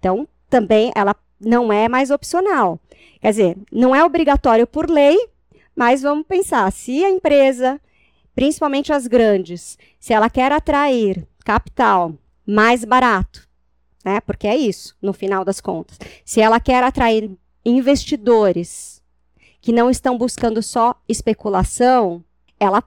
Speaker 2: Então, também ela não é mais opcional. Quer dizer, não é obrigatório por lei, mas vamos pensar, se a empresa, principalmente as grandes, se ela quer atrair capital mais barato, né, porque é isso, no final das contas, se ela quer atrair investidores que não estão buscando só especulação, ela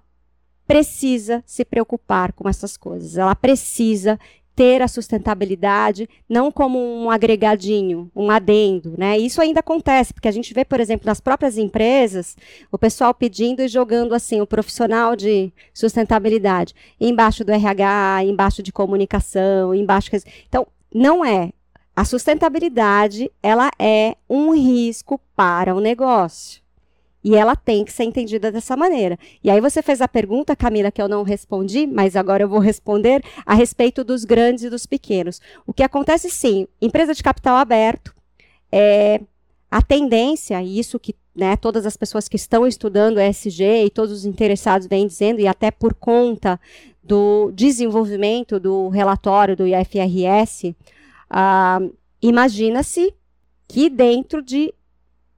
Speaker 2: precisa se preocupar com essas coisas. Ela precisa ter a sustentabilidade não como um agregadinho, um adendo, né? Isso ainda acontece, porque a gente vê, por exemplo, nas próprias empresas, o pessoal pedindo e jogando assim o profissional de sustentabilidade embaixo do RH, embaixo de comunicação, embaixo Então, não é. A sustentabilidade, ela é um risco para o negócio. E ela tem que ser entendida dessa maneira. E aí você fez a pergunta, Camila, que eu não respondi, mas agora eu vou responder a respeito dos grandes e dos pequenos. O que acontece sim, empresa de capital aberto, é, a tendência, e isso que né, todas as pessoas que estão estudando ESG e todos os interessados vêm dizendo, e até por conta do desenvolvimento do relatório do IFRS, ah, imagina-se que dentro de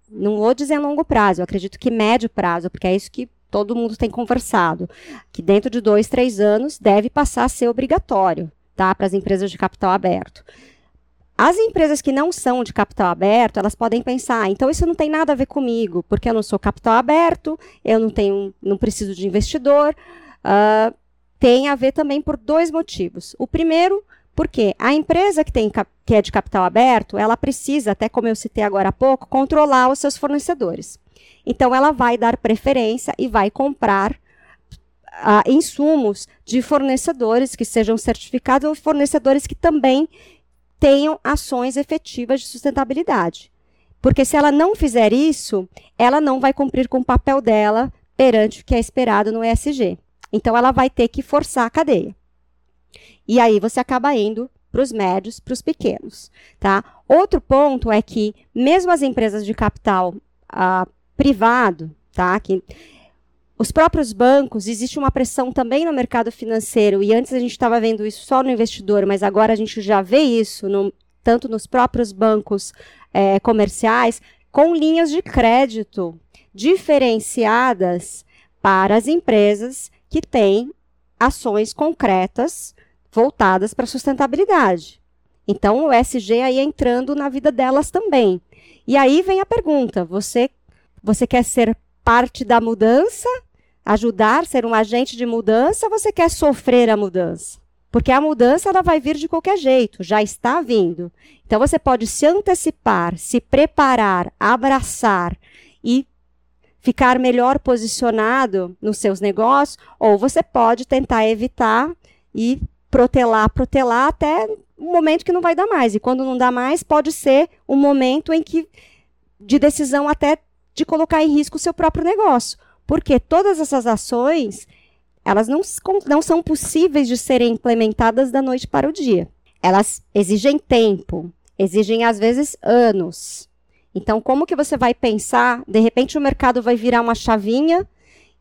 Speaker 2: não vou dizer longo prazo, acredito que médio prazo, porque é isso que todo mundo tem conversado, que dentro de dois, três anos deve passar a ser obrigatório, tá, para as empresas de capital aberto. As empresas que não são de capital aberto, elas podem pensar, ah, então isso não tem nada a ver comigo, porque eu não sou capital aberto, eu não tenho, não preciso de investidor. Uh, tem a ver também por dois motivos. O primeiro, porque a empresa que, tem, que é de capital aberto, ela precisa, até como eu citei agora há pouco, controlar os seus fornecedores. Então, ela vai dar preferência e vai comprar uh, insumos de fornecedores que sejam certificados ou fornecedores que também tenham ações efetivas de sustentabilidade. Porque se ela não fizer isso, ela não vai cumprir com o papel dela perante o que é esperado no ESG. Então, ela vai ter que forçar a cadeia. E aí você acaba indo para os médios, para os pequenos. Tá? Outro ponto é que, mesmo as empresas de capital ah, privado, tá? que os próprios bancos, existe uma pressão também no mercado financeiro, e antes a gente estava vendo isso só no investidor, mas agora a gente já vê isso no, tanto nos próprios bancos é, comerciais, com linhas de crédito diferenciadas para as empresas que têm ações concretas voltadas para a sustentabilidade. Então, o SG aí entrando na vida delas também. E aí vem a pergunta: você, você quer ser parte da mudança ajudar, ser um agente de mudança, ou você quer sofrer a mudança? Porque a mudança ela vai vir de qualquer jeito, já está vindo. Então você pode se antecipar, se preparar, abraçar e ficar melhor posicionado nos seus negócios, ou você pode tentar evitar e protelar, protelar até um momento que não vai dar mais. E quando não dá mais, pode ser um momento em que de decisão até de colocar em risco o seu próprio negócio. Porque todas essas ações, elas não, não são possíveis de serem implementadas da noite para o dia. Elas exigem tempo, exigem às vezes anos. Então, como que você vai pensar? De repente, o mercado vai virar uma chavinha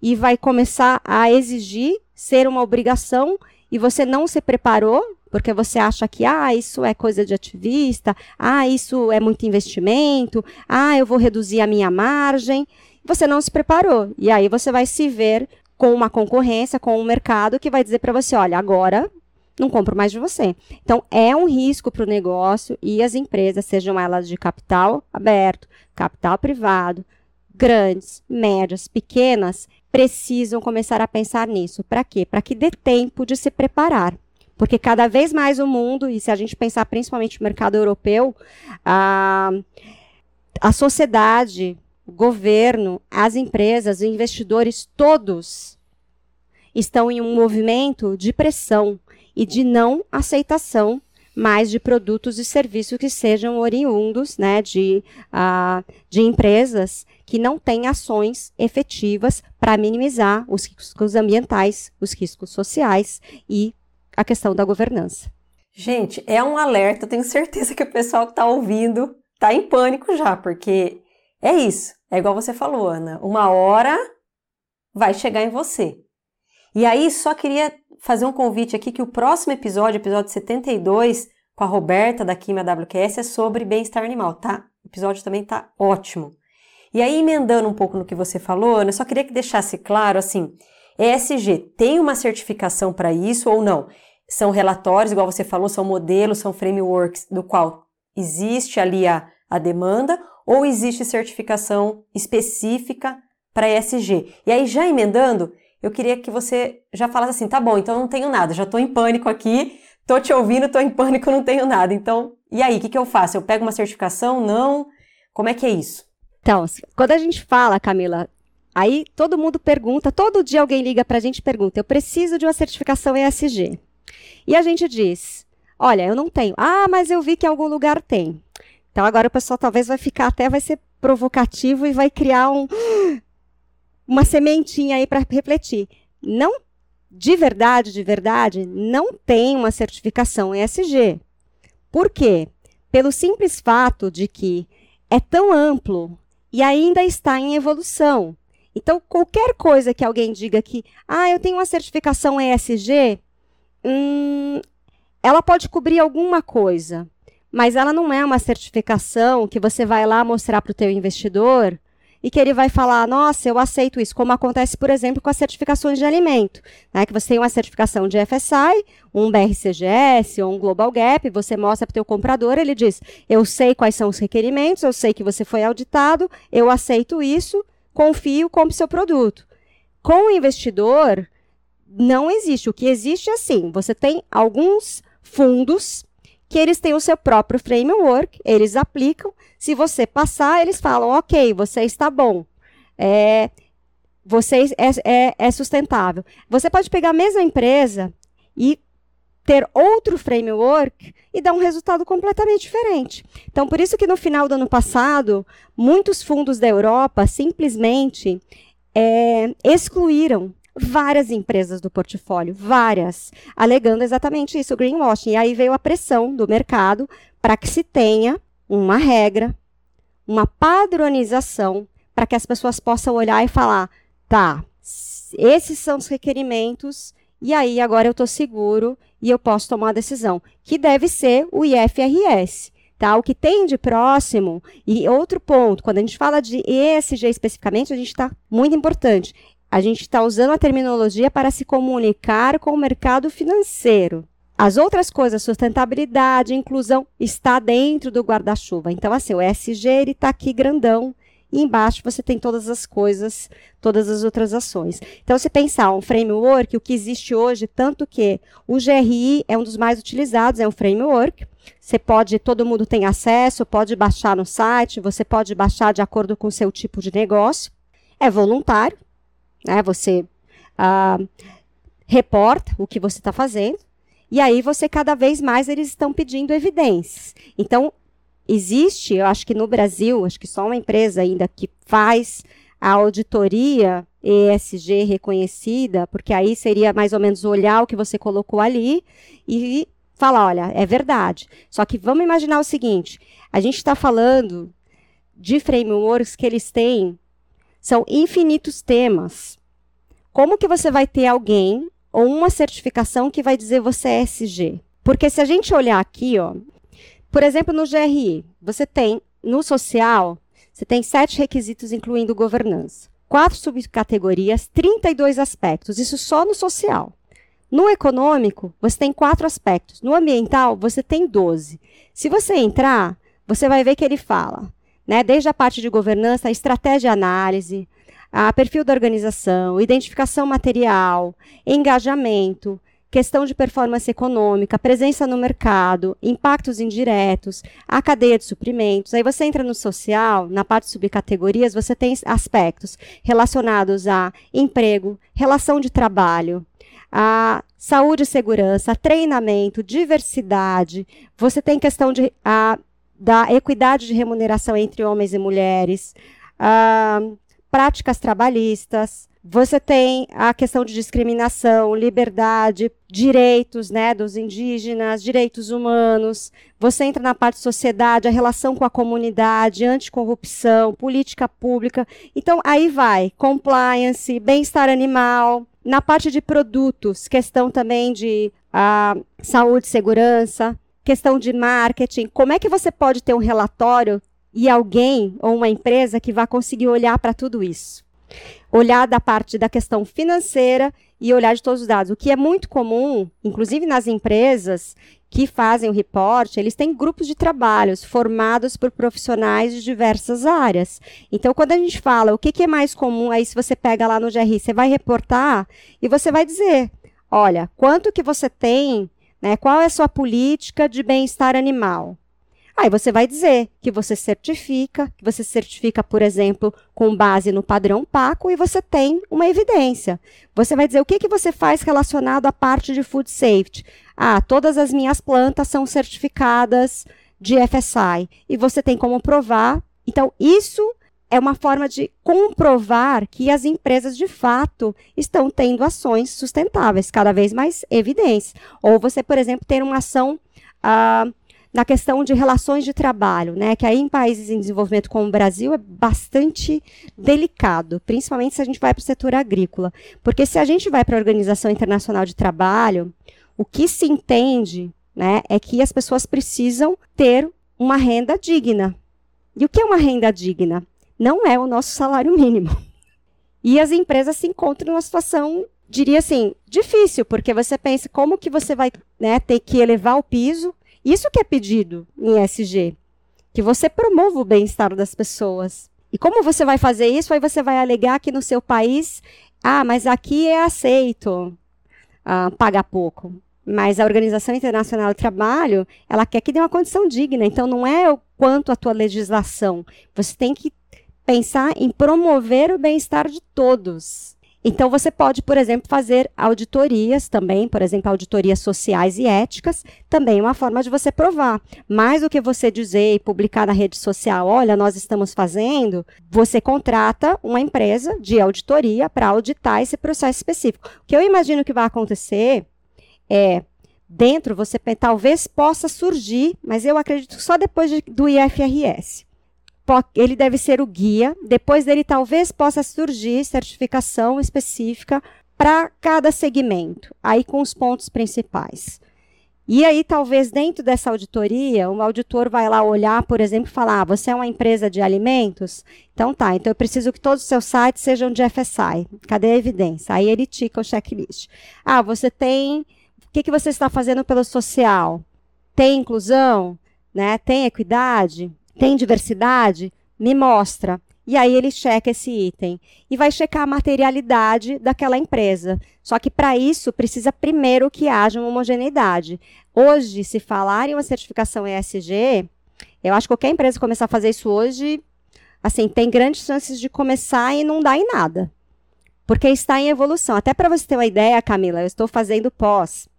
Speaker 2: e vai começar a exigir ser uma obrigação e você não se preparou porque você acha que ah, isso é coisa de ativista, ah, isso é muito investimento, ah, eu vou reduzir a minha margem você não se preparou. E aí você vai se ver com uma concorrência, com um mercado que vai dizer para você: olha, agora não compro mais de você. Então, é um risco para o negócio e as empresas, sejam elas de capital aberto, capital privado, grandes, médias, pequenas, precisam começar a pensar nisso. Para quê? Para que dê tempo de se preparar. Porque cada vez mais o mundo, e se a gente pensar principalmente no mercado europeu, a, a sociedade o governo, as empresas, os investidores, todos estão em um movimento de pressão e de não aceitação mais de produtos e serviços que sejam oriundos né, de, uh, de empresas que não têm ações efetivas para minimizar os riscos ambientais, os riscos sociais e a questão da governança.
Speaker 1: Gente, é um alerta, tenho certeza que o pessoal que está ouvindo está em pânico já, porque é isso. É igual você falou, Ana. Uma hora vai chegar em você. E aí, só queria fazer um convite aqui que o próximo episódio, episódio 72, com a Roberta da Química WQS, é sobre bem-estar animal, tá? O episódio também tá ótimo. E aí, emendando um pouco no que você falou, Ana, eu só queria que deixasse claro assim: ESG tem uma certificação para isso ou não? São relatórios, igual você falou, são modelos, são frameworks do qual existe ali a, a demanda, ou existe certificação específica para ESG? E aí, já emendando, eu queria que você já falasse assim: tá bom, então não tenho nada, já estou em pânico aqui, estou te ouvindo, estou em pânico, não tenho nada. Então, e aí, o que, que eu faço? Eu pego uma certificação? Não? Como é que é isso?
Speaker 2: Então, quando a gente fala, Camila, aí todo mundo pergunta, todo dia alguém liga para a gente e pergunta: eu preciso de uma certificação ESG. E a gente diz: olha, eu não tenho. Ah, mas eu vi que em algum lugar tem. Então agora o pessoal talvez vai ficar até vai ser provocativo e vai criar um, uma sementinha aí para refletir. Não de verdade, de verdade, não tem uma certificação ESG. Por quê? Pelo simples fato de que é tão amplo e ainda está em evolução. Então, qualquer coisa que alguém diga que, ah, eu tenho uma certificação ESG, hum, ela pode cobrir alguma coisa mas ela não é uma certificação que você vai lá mostrar para o teu investidor e que ele vai falar, nossa, eu aceito isso, como acontece, por exemplo, com as certificações de alimento, né? que você tem uma certificação de FSI, um BRCGS ou um Global Gap, você mostra para o teu comprador, ele diz, eu sei quais são os requerimentos, eu sei que você foi auditado, eu aceito isso, confio, compre seu produto. Com o investidor, não existe. O que existe é assim, você tem alguns fundos que eles têm o seu próprio framework, eles aplicam. Se você passar, eles falam, ok, você está bom. é, você é, é, é sustentável. Você pode pegar a mesma empresa e ter outro framework e dar um resultado completamente diferente. Então, por isso que no final do ano passado, muitos fundos da Europa simplesmente é, excluíram várias empresas do portfólio, várias, alegando exatamente isso, o greenwashing. E aí veio a pressão do mercado para que se tenha uma regra, uma padronização, para que as pessoas possam olhar e falar: tá, esses são os requerimentos, e aí agora eu estou seguro e eu posso tomar uma decisão, que deve ser o IFRS. Tá? O que tem de próximo, e outro ponto, quando a gente fala de ESG especificamente, a gente está muito importante. A gente está usando a terminologia para se comunicar com o mercado financeiro. As outras coisas, sustentabilidade, inclusão, está dentro do guarda-chuva. Então, assim, o ESG está aqui grandão e embaixo você tem todas as coisas, todas as outras ações. Então, se pensar um framework, o que existe hoje, tanto que o GRI é um dos mais utilizados, é um framework. Você pode, todo mundo tem acesso, pode baixar no site, você pode baixar de acordo com o seu tipo de negócio. É voluntário, né? Você ah, reporta o que você está fazendo. E aí você cada vez mais eles estão pedindo evidências. Então, existe, eu acho que no Brasil, acho que só uma empresa ainda que faz a auditoria ESG reconhecida, porque aí seria mais ou menos olhar o que você colocou ali e falar, olha, é verdade. Só que vamos imaginar o seguinte: a gente está falando de frameworks que eles têm, são infinitos temas. Como que você vai ter alguém ou uma certificação que vai dizer você é SG? Porque se a gente olhar aqui, ó, por exemplo, no GRI, você tem, no social, você tem sete requisitos, incluindo governança. Quatro subcategorias, 32 aspectos. Isso só no social. No econômico, você tem quatro aspectos. No ambiental, você tem 12. Se você entrar, você vai ver que ele fala, né, desde a parte de governança, a estratégia e análise, a perfil da organização, identificação material, engajamento, questão de performance econômica, presença no mercado, impactos indiretos, a cadeia de suprimentos. Aí você entra no social, na parte de subcategorias, você tem aspectos relacionados a emprego, relação de trabalho, a saúde e segurança, treinamento, diversidade. Você tem questão de, a, da equidade de remuneração entre homens e mulheres, a, práticas trabalhistas, você tem a questão de discriminação, liberdade, direitos né, dos indígenas, direitos humanos. Você entra na parte de sociedade, a relação com a comunidade, anticorrupção, política pública. Então, aí vai compliance, bem-estar animal. Na parte de produtos, questão também de a saúde e segurança, questão de marketing. Como é que você pode ter um relatório e alguém ou uma empresa que vai conseguir olhar para tudo isso? olhar da parte da questão financeira e olhar de todos os dados. O que é muito comum, inclusive nas empresas que fazem o reporte, eles têm grupos de trabalhos formados por profissionais de diversas áreas. Então, quando a gente fala o que, que é mais comum, aí se você pega lá no GRI, você vai reportar e você vai dizer, olha, quanto que você tem, né, qual é a sua política de bem-estar animal? Aí você vai dizer que você certifica, que você certifica, por exemplo, com base no padrão PACO e você tem uma evidência. Você vai dizer o que, que você faz relacionado à parte de food safety. Ah, todas as minhas plantas são certificadas de FSI e você tem como provar. Então, isso é uma forma de comprovar que as empresas de fato estão tendo ações sustentáveis, cada vez mais evidentes. Ou você, por exemplo, ter uma ação. Ah, na questão de relações de trabalho, né, que aí em países em desenvolvimento como o Brasil é bastante delicado, principalmente se a gente vai para o setor agrícola. Porque se a gente vai para a Organização Internacional de Trabalho, o que se entende né, é que as pessoas precisam ter uma renda digna. E o que é uma renda digna? Não é o nosso salário mínimo. E as empresas se encontram numa situação, diria assim, difícil, porque você pensa como que você vai né, ter que elevar o piso isso que é pedido em SG, que você promova o bem-estar das pessoas. E como você vai fazer isso? Aí você vai alegar que no seu país, ah, mas aqui é aceito ah, pagar pouco. Mas a Organização Internacional do Trabalho, ela quer que dê uma condição digna. Então, não é o quanto a tua legislação. Você tem que pensar em promover o bem-estar de todos. Então, você pode, por exemplo, fazer auditorias também, por exemplo, auditorias sociais e éticas, também é uma forma de você provar. Mais do que você dizer e publicar na rede social, olha, nós estamos fazendo, você contrata uma empresa de auditoria para auditar esse processo específico. O que eu imagino que vai acontecer é, dentro, você talvez possa surgir, mas eu acredito só depois de, do IFRS ele deve ser o guia. Depois dele, talvez possa surgir certificação específica para cada segmento, aí com os pontos principais. E aí, talvez dentro dessa auditoria, um auditor vai lá olhar, por exemplo, e falar: ah, você é uma empresa de alimentos? Então tá, então eu preciso que todos os seus sites sejam de FSI. Cadê a evidência? Aí ele tica o checklist. Ah, você tem. O que, que você está fazendo pelo social? Tem inclusão? Né? Tem equidade? Tem diversidade? Me mostra. E aí ele checa esse item e vai checar a materialidade daquela empresa. Só que para isso precisa primeiro que haja uma homogeneidade. Hoje, se falar em uma certificação ESG, eu acho que qualquer empresa começar a fazer isso hoje, assim, tem grandes chances de começar e não dar em nada. Porque está em evolução. Até para você ter uma ideia, Camila, eu estou fazendo pós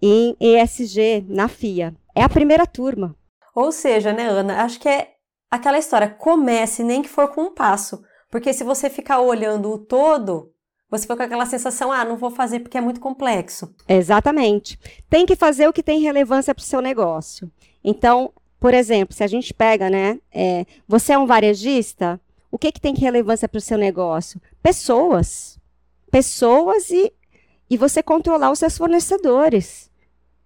Speaker 2: em ESG na FIA. É a primeira turma.
Speaker 1: Ou seja, né, Ana, acho que é aquela história, comece nem que for com um passo, porque se você ficar olhando o todo, você fica com aquela sensação, ah, não vou fazer porque é muito complexo.
Speaker 2: Exatamente. Tem que fazer o que tem relevância para o seu negócio. Então, por exemplo, se a gente pega, né, é, você é um varejista, o que, que tem relevância para o seu negócio? Pessoas. Pessoas e, e você controlar os seus fornecedores.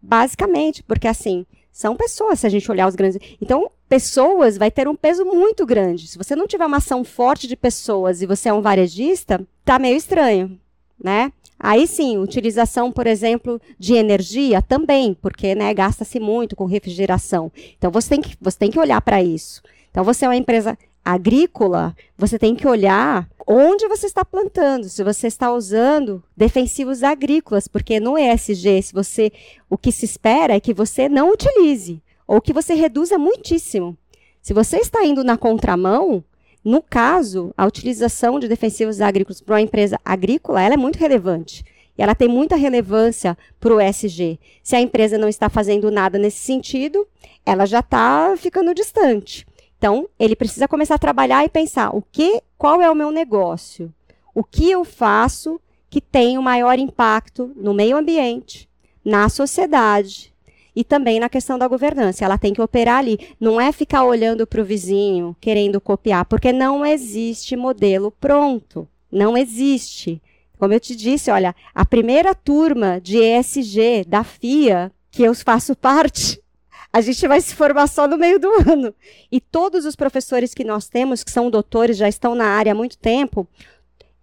Speaker 2: Basicamente, porque assim, são pessoas, se a gente olhar os grandes. Então, pessoas vai ter um peso muito grande. Se você não tiver uma ação forte de pessoas e você é um varejista, tá meio estranho, né? Aí sim, utilização, por exemplo, de energia também, porque né, gasta-se muito com refrigeração. Então você tem que, você tem que olhar para isso. Então você é uma empresa agrícola, você tem que olhar onde você está plantando, se você está usando defensivos agrícolas, porque no ESG, se você o que se espera é que você não utilize ou que você reduza muitíssimo. Se você está indo na contramão, no caso, a utilização de defensivos agrícolas para uma empresa agrícola, ela é muito relevante. E ela tem muita relevância para o ESG. Se a empresa não está fazendo nada nesse sentido, ela já está ficando distante. Então, ele precisa começar a trabalhar e pensar o que, qual é o meu negócio? O que eu faço que tem o maior impacto no meio ambiente, na sociedade e também na questão da governança. Ela tem que operar ali. Não é ficar olhando para o vizinho, querendo copiar, porque não existe modelo pronto. Não existe. Como eu te disse, olha, a primeira turma de ESG da FIA, que eu faço parte, a gente vai se formar só no meio do ano. E todos os professores que nós temos, que são doutores, já estão na área há muito tempo,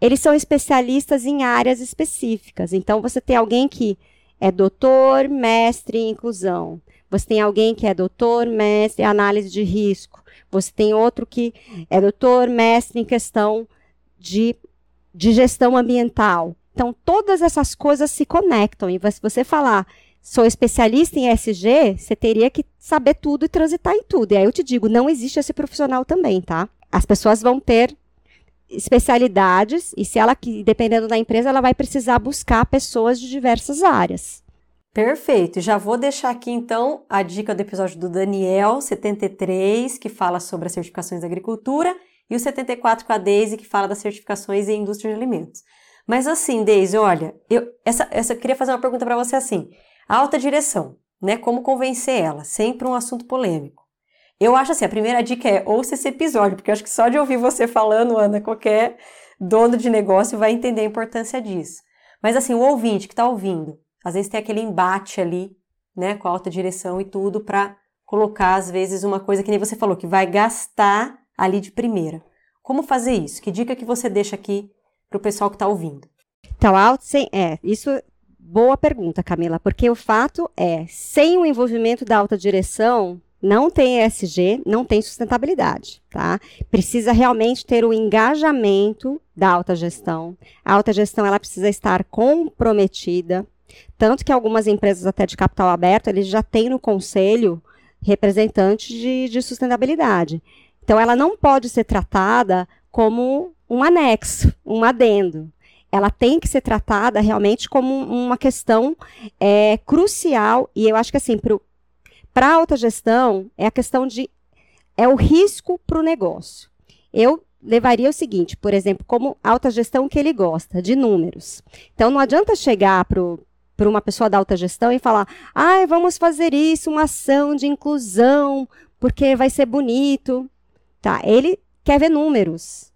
Speaker 2: eles são especialistas em áreas específicas. Então, você tem alguém que é doutor, mestre em inclusão. Você tem alguém que é doutor, mestre em análise de risco. Você tem outro que é doutor, mestre em questão de, de gestão ambiental. Então, todas essas coisas se conectam. E se você falar sou especialista em SG, você teria que saber tudo e transitar em tudo. E aí eu te digo, não existe esse profissional também, tá? As pessoas vão ter especialidades e se ela, dependendo da empresa, ela vai precisar buscar pessoas de diversas áreas.
Speaker 1: Perfeito. Já vou deixar aqui então a dica do episódio do Daniel 73, que fala sobre as certificações da agricultura, e o 74 com a Daisy, que fala das certificações em indústria de alimentos. Mas assim, Daisy, olha, eu, essa, essa, eu queria fazer uma pergunta para você assim. Alta direção, né? Como convencer ela? Sempre um assunto polêmico. Eu acho assim, a primeira dica é ouça esse episódio, porque acho que só de ouvir você falando, Ana, qualquer dono de negócio vai entender a importância disso. Mas assim, o ouvinte que está ouvindo, às vezes tem aquele embate ali, né, com a alta direção e tudo, para colocar, às vezes, uma coisa que nem você falou, que vai gastar ali de primeira. Como fazer isso? Que dica que você deixa aqui para o pessoal que está ouvindo?
Speaker 2: Então, alto, é, isso Boa pergunta, Camila, porque o fato é, sem o envolvimento da alta direção, não tem ESG, não tem sustentabilidade, tá? Precisa realmente ter o engajamento da alta gestão. A alta gestão ela precisa estar comprometida, tanto que algumas empresas até de capital aberto, eles já têm no conselho representantes de, de sustentabilidade. Então, ela não pode ser tratada como um anexo, um adendo. Ela tem que ser tratada realmente como uma questão é, crucial. E eu acho que, assim, para a alta gestão, é a questão de. É o risco para o negócio. Eu levaria o seguinte, por exemplo, como alta gestão que ele gosta, de números. Então, não adianta chegar para uma pessoa da alta gestão e falar: ah, vamos fazer isso, uma ação de inclusão, porque vai ser bonito. Tá? Ele quer ver números.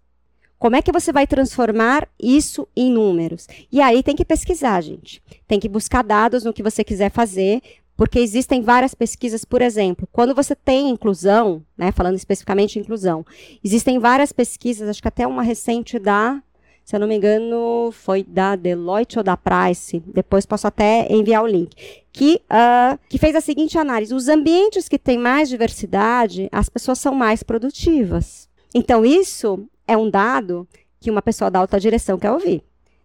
Speaker 2: Como é que você vai transformar isso em números? E aí tem que pesquisar, gente. Tem que buscar dados no que você quiser fazer, porque existem várias pesquisas, por exemplo, quando você tem inclusão, né, falando especificamente inclusão, existem várias pesquisas, acho que até uma recente da, se eu não me engano, foi da Deloitte ou da Price, depois posso até enviar o link, que, uh, que fez a seguinte análise: os ambientes que têm mais diversidade, as pessoas são mais produtivas. Então, isso é um dado que uma pessoa da alta direção quer ouvir.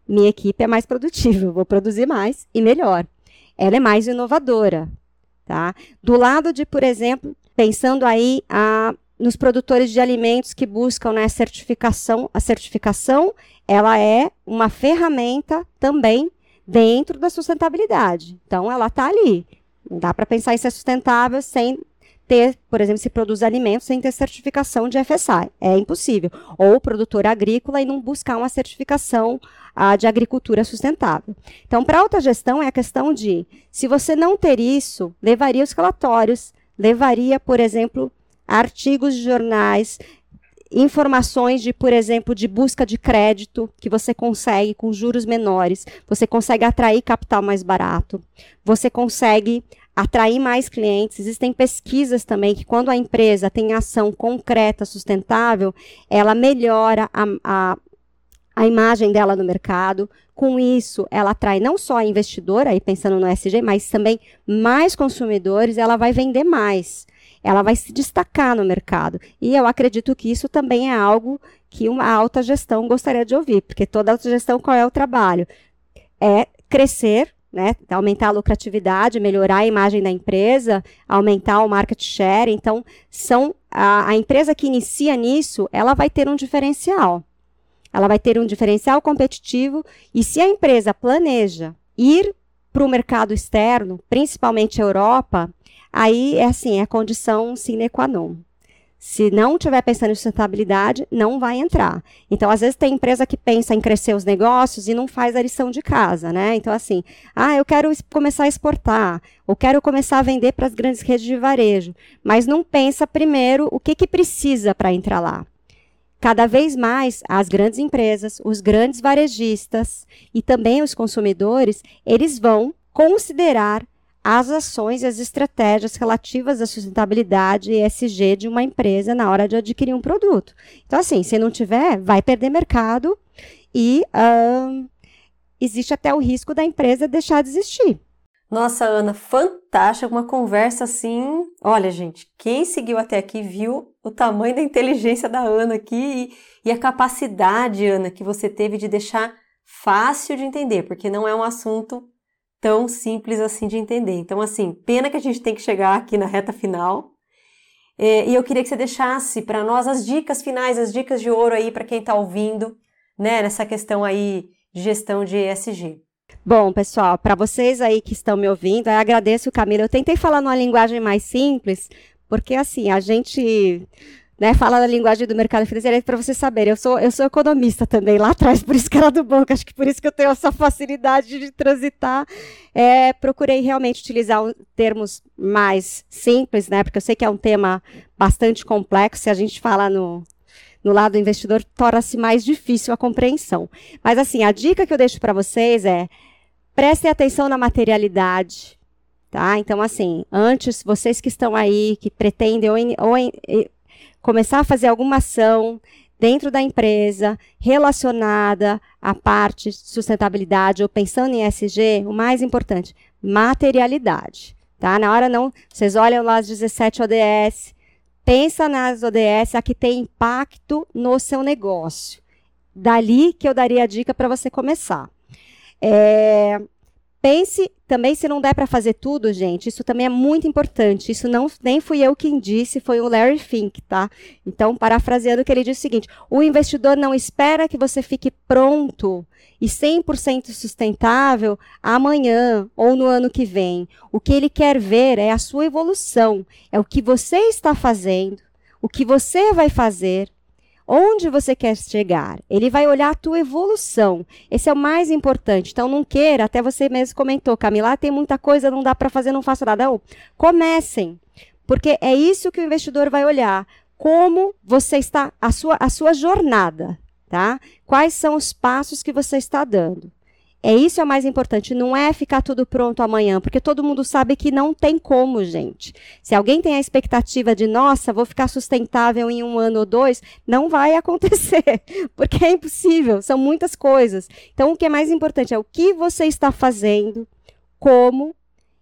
Speaker 2: Minha equipe é mais produtiva, vou produzir mais e melhor ela é mais inovadora. Tá? Do lado de, por exemplo, pensando aí a, nos produtores de alimentos que buscam né, certificação, a certificação ela é uma ferramenta também dentro da sustentabilidade. Então, ela está ali. Não dá para pensar em ser sustentável sem ter, por exemplo, se produz alimentos sem ter certificação de FSA. É impossível. Ou produtor agrícola e não buscar uma certificação ah, de agricultura sustentável. Então, para alta gestão é a questão de, se você não ter isso, levaria os relatórios, levaria, por exemplo, artigos de jornais, informações de, por exemplo, de busca de crédito, que você consegue com juros menores, você consegue atrair capital mais barato, você consegue atrair mais clientes. Existem pesquisas também que, quando a empresa tem ação concreta, sustentável, ela melhora a, a, a imagem dela no mercado. Com isso, ela atrai não só a investidora, aí pensando no SG, mas também mais consumidores, ela vai vender mais. Ela vai se destacar no mercado. E eu acredito que isso também é algo que uma alta gestão gostaria de ouvir, porque toda alta gestão, qual é o trabalho? É crescer né, aumentar a lucratividade, melhorar a imagem da empresa, aumentar o market share. Então, são a, a, empresa que inicia nisso, ela vai ter um diferencial. Ela vai ter um diferencial competitivo e se a empresa planeja ir para o mercado externo, principalmente Europa, aí é assim, é condição sine qua non. Se não estiver pensando em sustentabilidade, não vai entrar. Então, às vezes, tem empresa que pensa em crescer os negócios e não faz a lição de casa, né? Então, assim, ah, eu quero começar a exportar, ou quero começar a vender para as grandes redes de varejo, mas não pensa primeiro o que, que precisa para entrar lá. Cada vez mais, as grandes empresas, os grandes varejistas e também os consumidores, eles vão considerar as ações e as estratégias relativas à sustentabilidade e ESG de uma empresa na hora de adquirir um produto. Então, assim, se não tiver, vai perder mercado e existe até o risco da empresa deixar de existir.
Speaker 1: Nossa, Ana, fantástica, uma conversa assim. Olha, gente, quem seguiu até aqui viu o tamanho da inteligência da Ana aqui e, e a capacidade, Ana, que você teve de deixar fácil de entender, porque não é um assunto tão simples assim de entender. Então, assim, pena que a gente tem que chegar aqui na reta final. É, e eu queria que você deixasse para nós as dicas finais, as dicas de ouro aí para quem está ouvindo, né, nessa questão aí de gestão de ESG.
Speaker 2: Bom, pessoal, para vocês aí que estão me ouvindo, eu agradeço, Camila. Eu tentei falar numa linguagem mais simples, porque assim, a gente né, fala da linguagem do mercado financeiro, é para você saber, eu sou, eu sou economista também lá atrás, por isso que era do banco, acho que por isso que eu tenho essa facilidade de transitar. É, procurei realmente utilizar termos mais simples, né, porque eu sei que é um tema bastante complexo, se a gente fala no, no lado do investidor, torna-se mais difícil a compreensão. Mas assim, a dica que eu deixo para vocês é prestem atenção na materialidade, Tá? Então, assim, antes, vocês que estão aí, que pretendem ou, ou começar a fazer alguma ação dentro da empresa relacionada à parte de sustentabilidade ou pensando em SG, o mais importante, materialidade. Tá? Na hora não, vocês olham lá as 17 ODS, pensa nas ODS a que tem impacto no seu negócio. Dali que eu daria a dica para você começar. É, pense também se não der para fazer tudo, gente. Isso também é muito importante. Isso não nem fui eu quem disse, foi o Larry Fink, tá? Então, parafraseando que ele disse o seguinte: o investidor não espera que você fique pronto e 100% sustentável amanhã ou no ano que vem. O que ele quer ver é a sua evolução, é o que você está fazendo, o que você vai fazer Onde você quer chegar? Ele vai olhar a tua evolução. Esse é o mais importante. Então, não queira, até você mesmo comentou, Camila, ah, tem muita coisa, não dá para fazer, não faço nada. Não, comecem. Porque é isso que o investidor vai olhar. Como você está, a sua, a sua jornada, tá? Quais são os passos que você está dando? É isso é o mais importante, não é ficar tudo pronto amanhã, porque todo mundo sabe que não tem como, gente. Se alguém tem a expectativa de, nossa, vou ficar sustentável em um ano ou dois, não vai acontecer, porque é impossível, são muitas coisas. Então, o que é mais importante é o que você está fazendo, como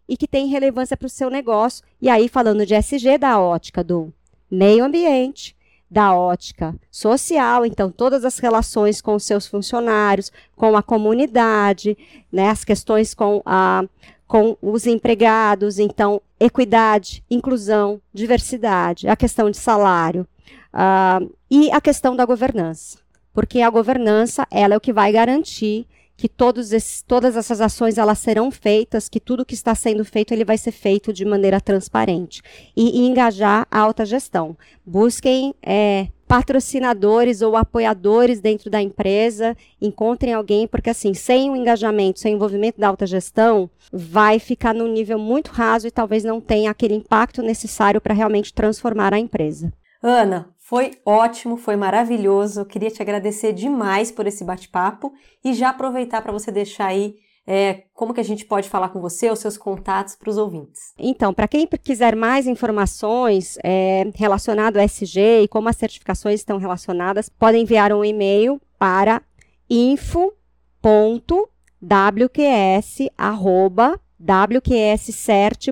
Speaker 2: e que tem relevância para o seu negócio. E aí, falando de SG da ótica do meio ambiente, da ótica social, então todas as relações com os seus funcionários, com a comunidade, né, as questões com, a, com os empregados, então equidade, inclusão, diversidade, a questão de salário uh, e a questão da governança, porque a governança ela é o que vai garantir que esses, todas essas ações elas serão feitas, que tudo que está sendo feito ele vai ser feito de maneira transparente e, e engajar a alta gestão. Busquem é, patrocinadores ou apoiadores dentro da empresa, encontrem alguém, porque assim, sem o engajamento, sem o envolvimento da alta gestão, vai ficar num nível muito raso e talvez não tenha aquele impacto necessário para realmente transformar a empresa.
Speaker 1: Ana, foi ótimo, foi maravilhoso. Eu queria te agradecer demais por esse bate-papo e já aproveitar para você deixar aí é, como que a gente pode falar com você, os seus contatos para os ouvintes.
Speaker 2: Então, para quem quiser mais informações é, relacionado ao SG e como as certificações estão relacionadas, podem enviar um e-mail para info.wqs.com wqscert.com.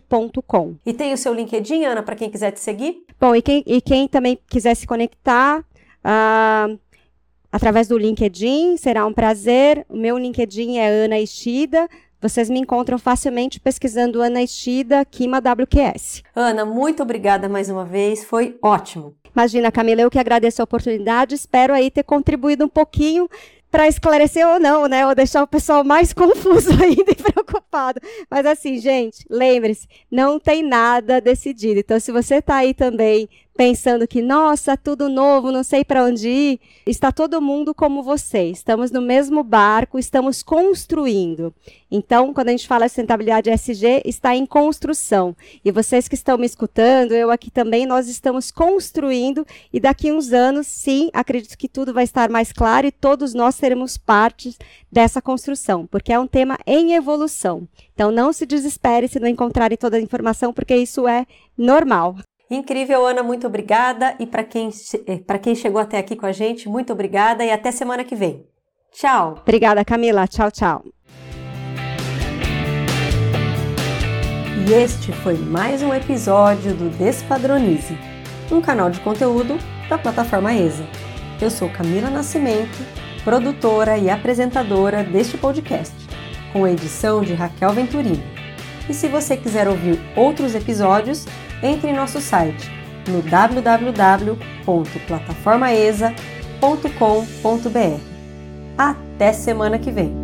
Speaker 1: E tem o seu LinkedIn, Ana, para quem quiser te seguir?
Speaker 2: Bom, e quem, e quem também quiser se conectar uh, através do LinkedIn, será um prazer. O meu LinkedIn é Ana Ishida. Vocês me encontram facilmente pesquisando Ana Ishida, Kima WQS.
Speaker 1: Ana, muito obrigada mais uma vez, foi ótimo.
Speaker 2: Imagina, Camila, eu que agradeço a oportunidade, espero aí ter contribuído um pouquinho para esclarecer ou não, né? Ou deixar o pessoal mais confuso ainda e preocupado. Mas assim, gente, lembre-se, não tem nada decidido. Então, se você está aí também pensando que, nossa, tudo novo, não sei para onde ir, está todo mundo como você. Estamos no mesmo barco, estamos construindo. Então, quando a gente fala de sustentabilidade SG, está em construção. E vocês que estão me escutando, eu aqui também, nós estamos construindo e daqui uns anos, sim, acredito que tudo vai estar mais claro e todos nós seremos parte dessa construção, porque é um tema em evolução. Então, não se desespere se não encontrarem toda a informação, porque isso é normal.
Speaker 1: Incrível, Ana, muito obrigada. E para quem, eh, quem chegou até aqui com a gente, muito obrigada e até semana que vem. Tchau.
Speaker 2: Obrigada, Camila. Tchau, tchau.
Speaker 1: E este foi mais um episódio do Despadronize, um canal de conteúdo da plataforma ESA. Eu sou Camila Nascimento, produtora e apresentadora deste podcast, com a edição de Raquel Venturini. E se você quiser ouvir outros episódios, entre em nosso site no www.plataformaesa.com.br. Até semana que vem!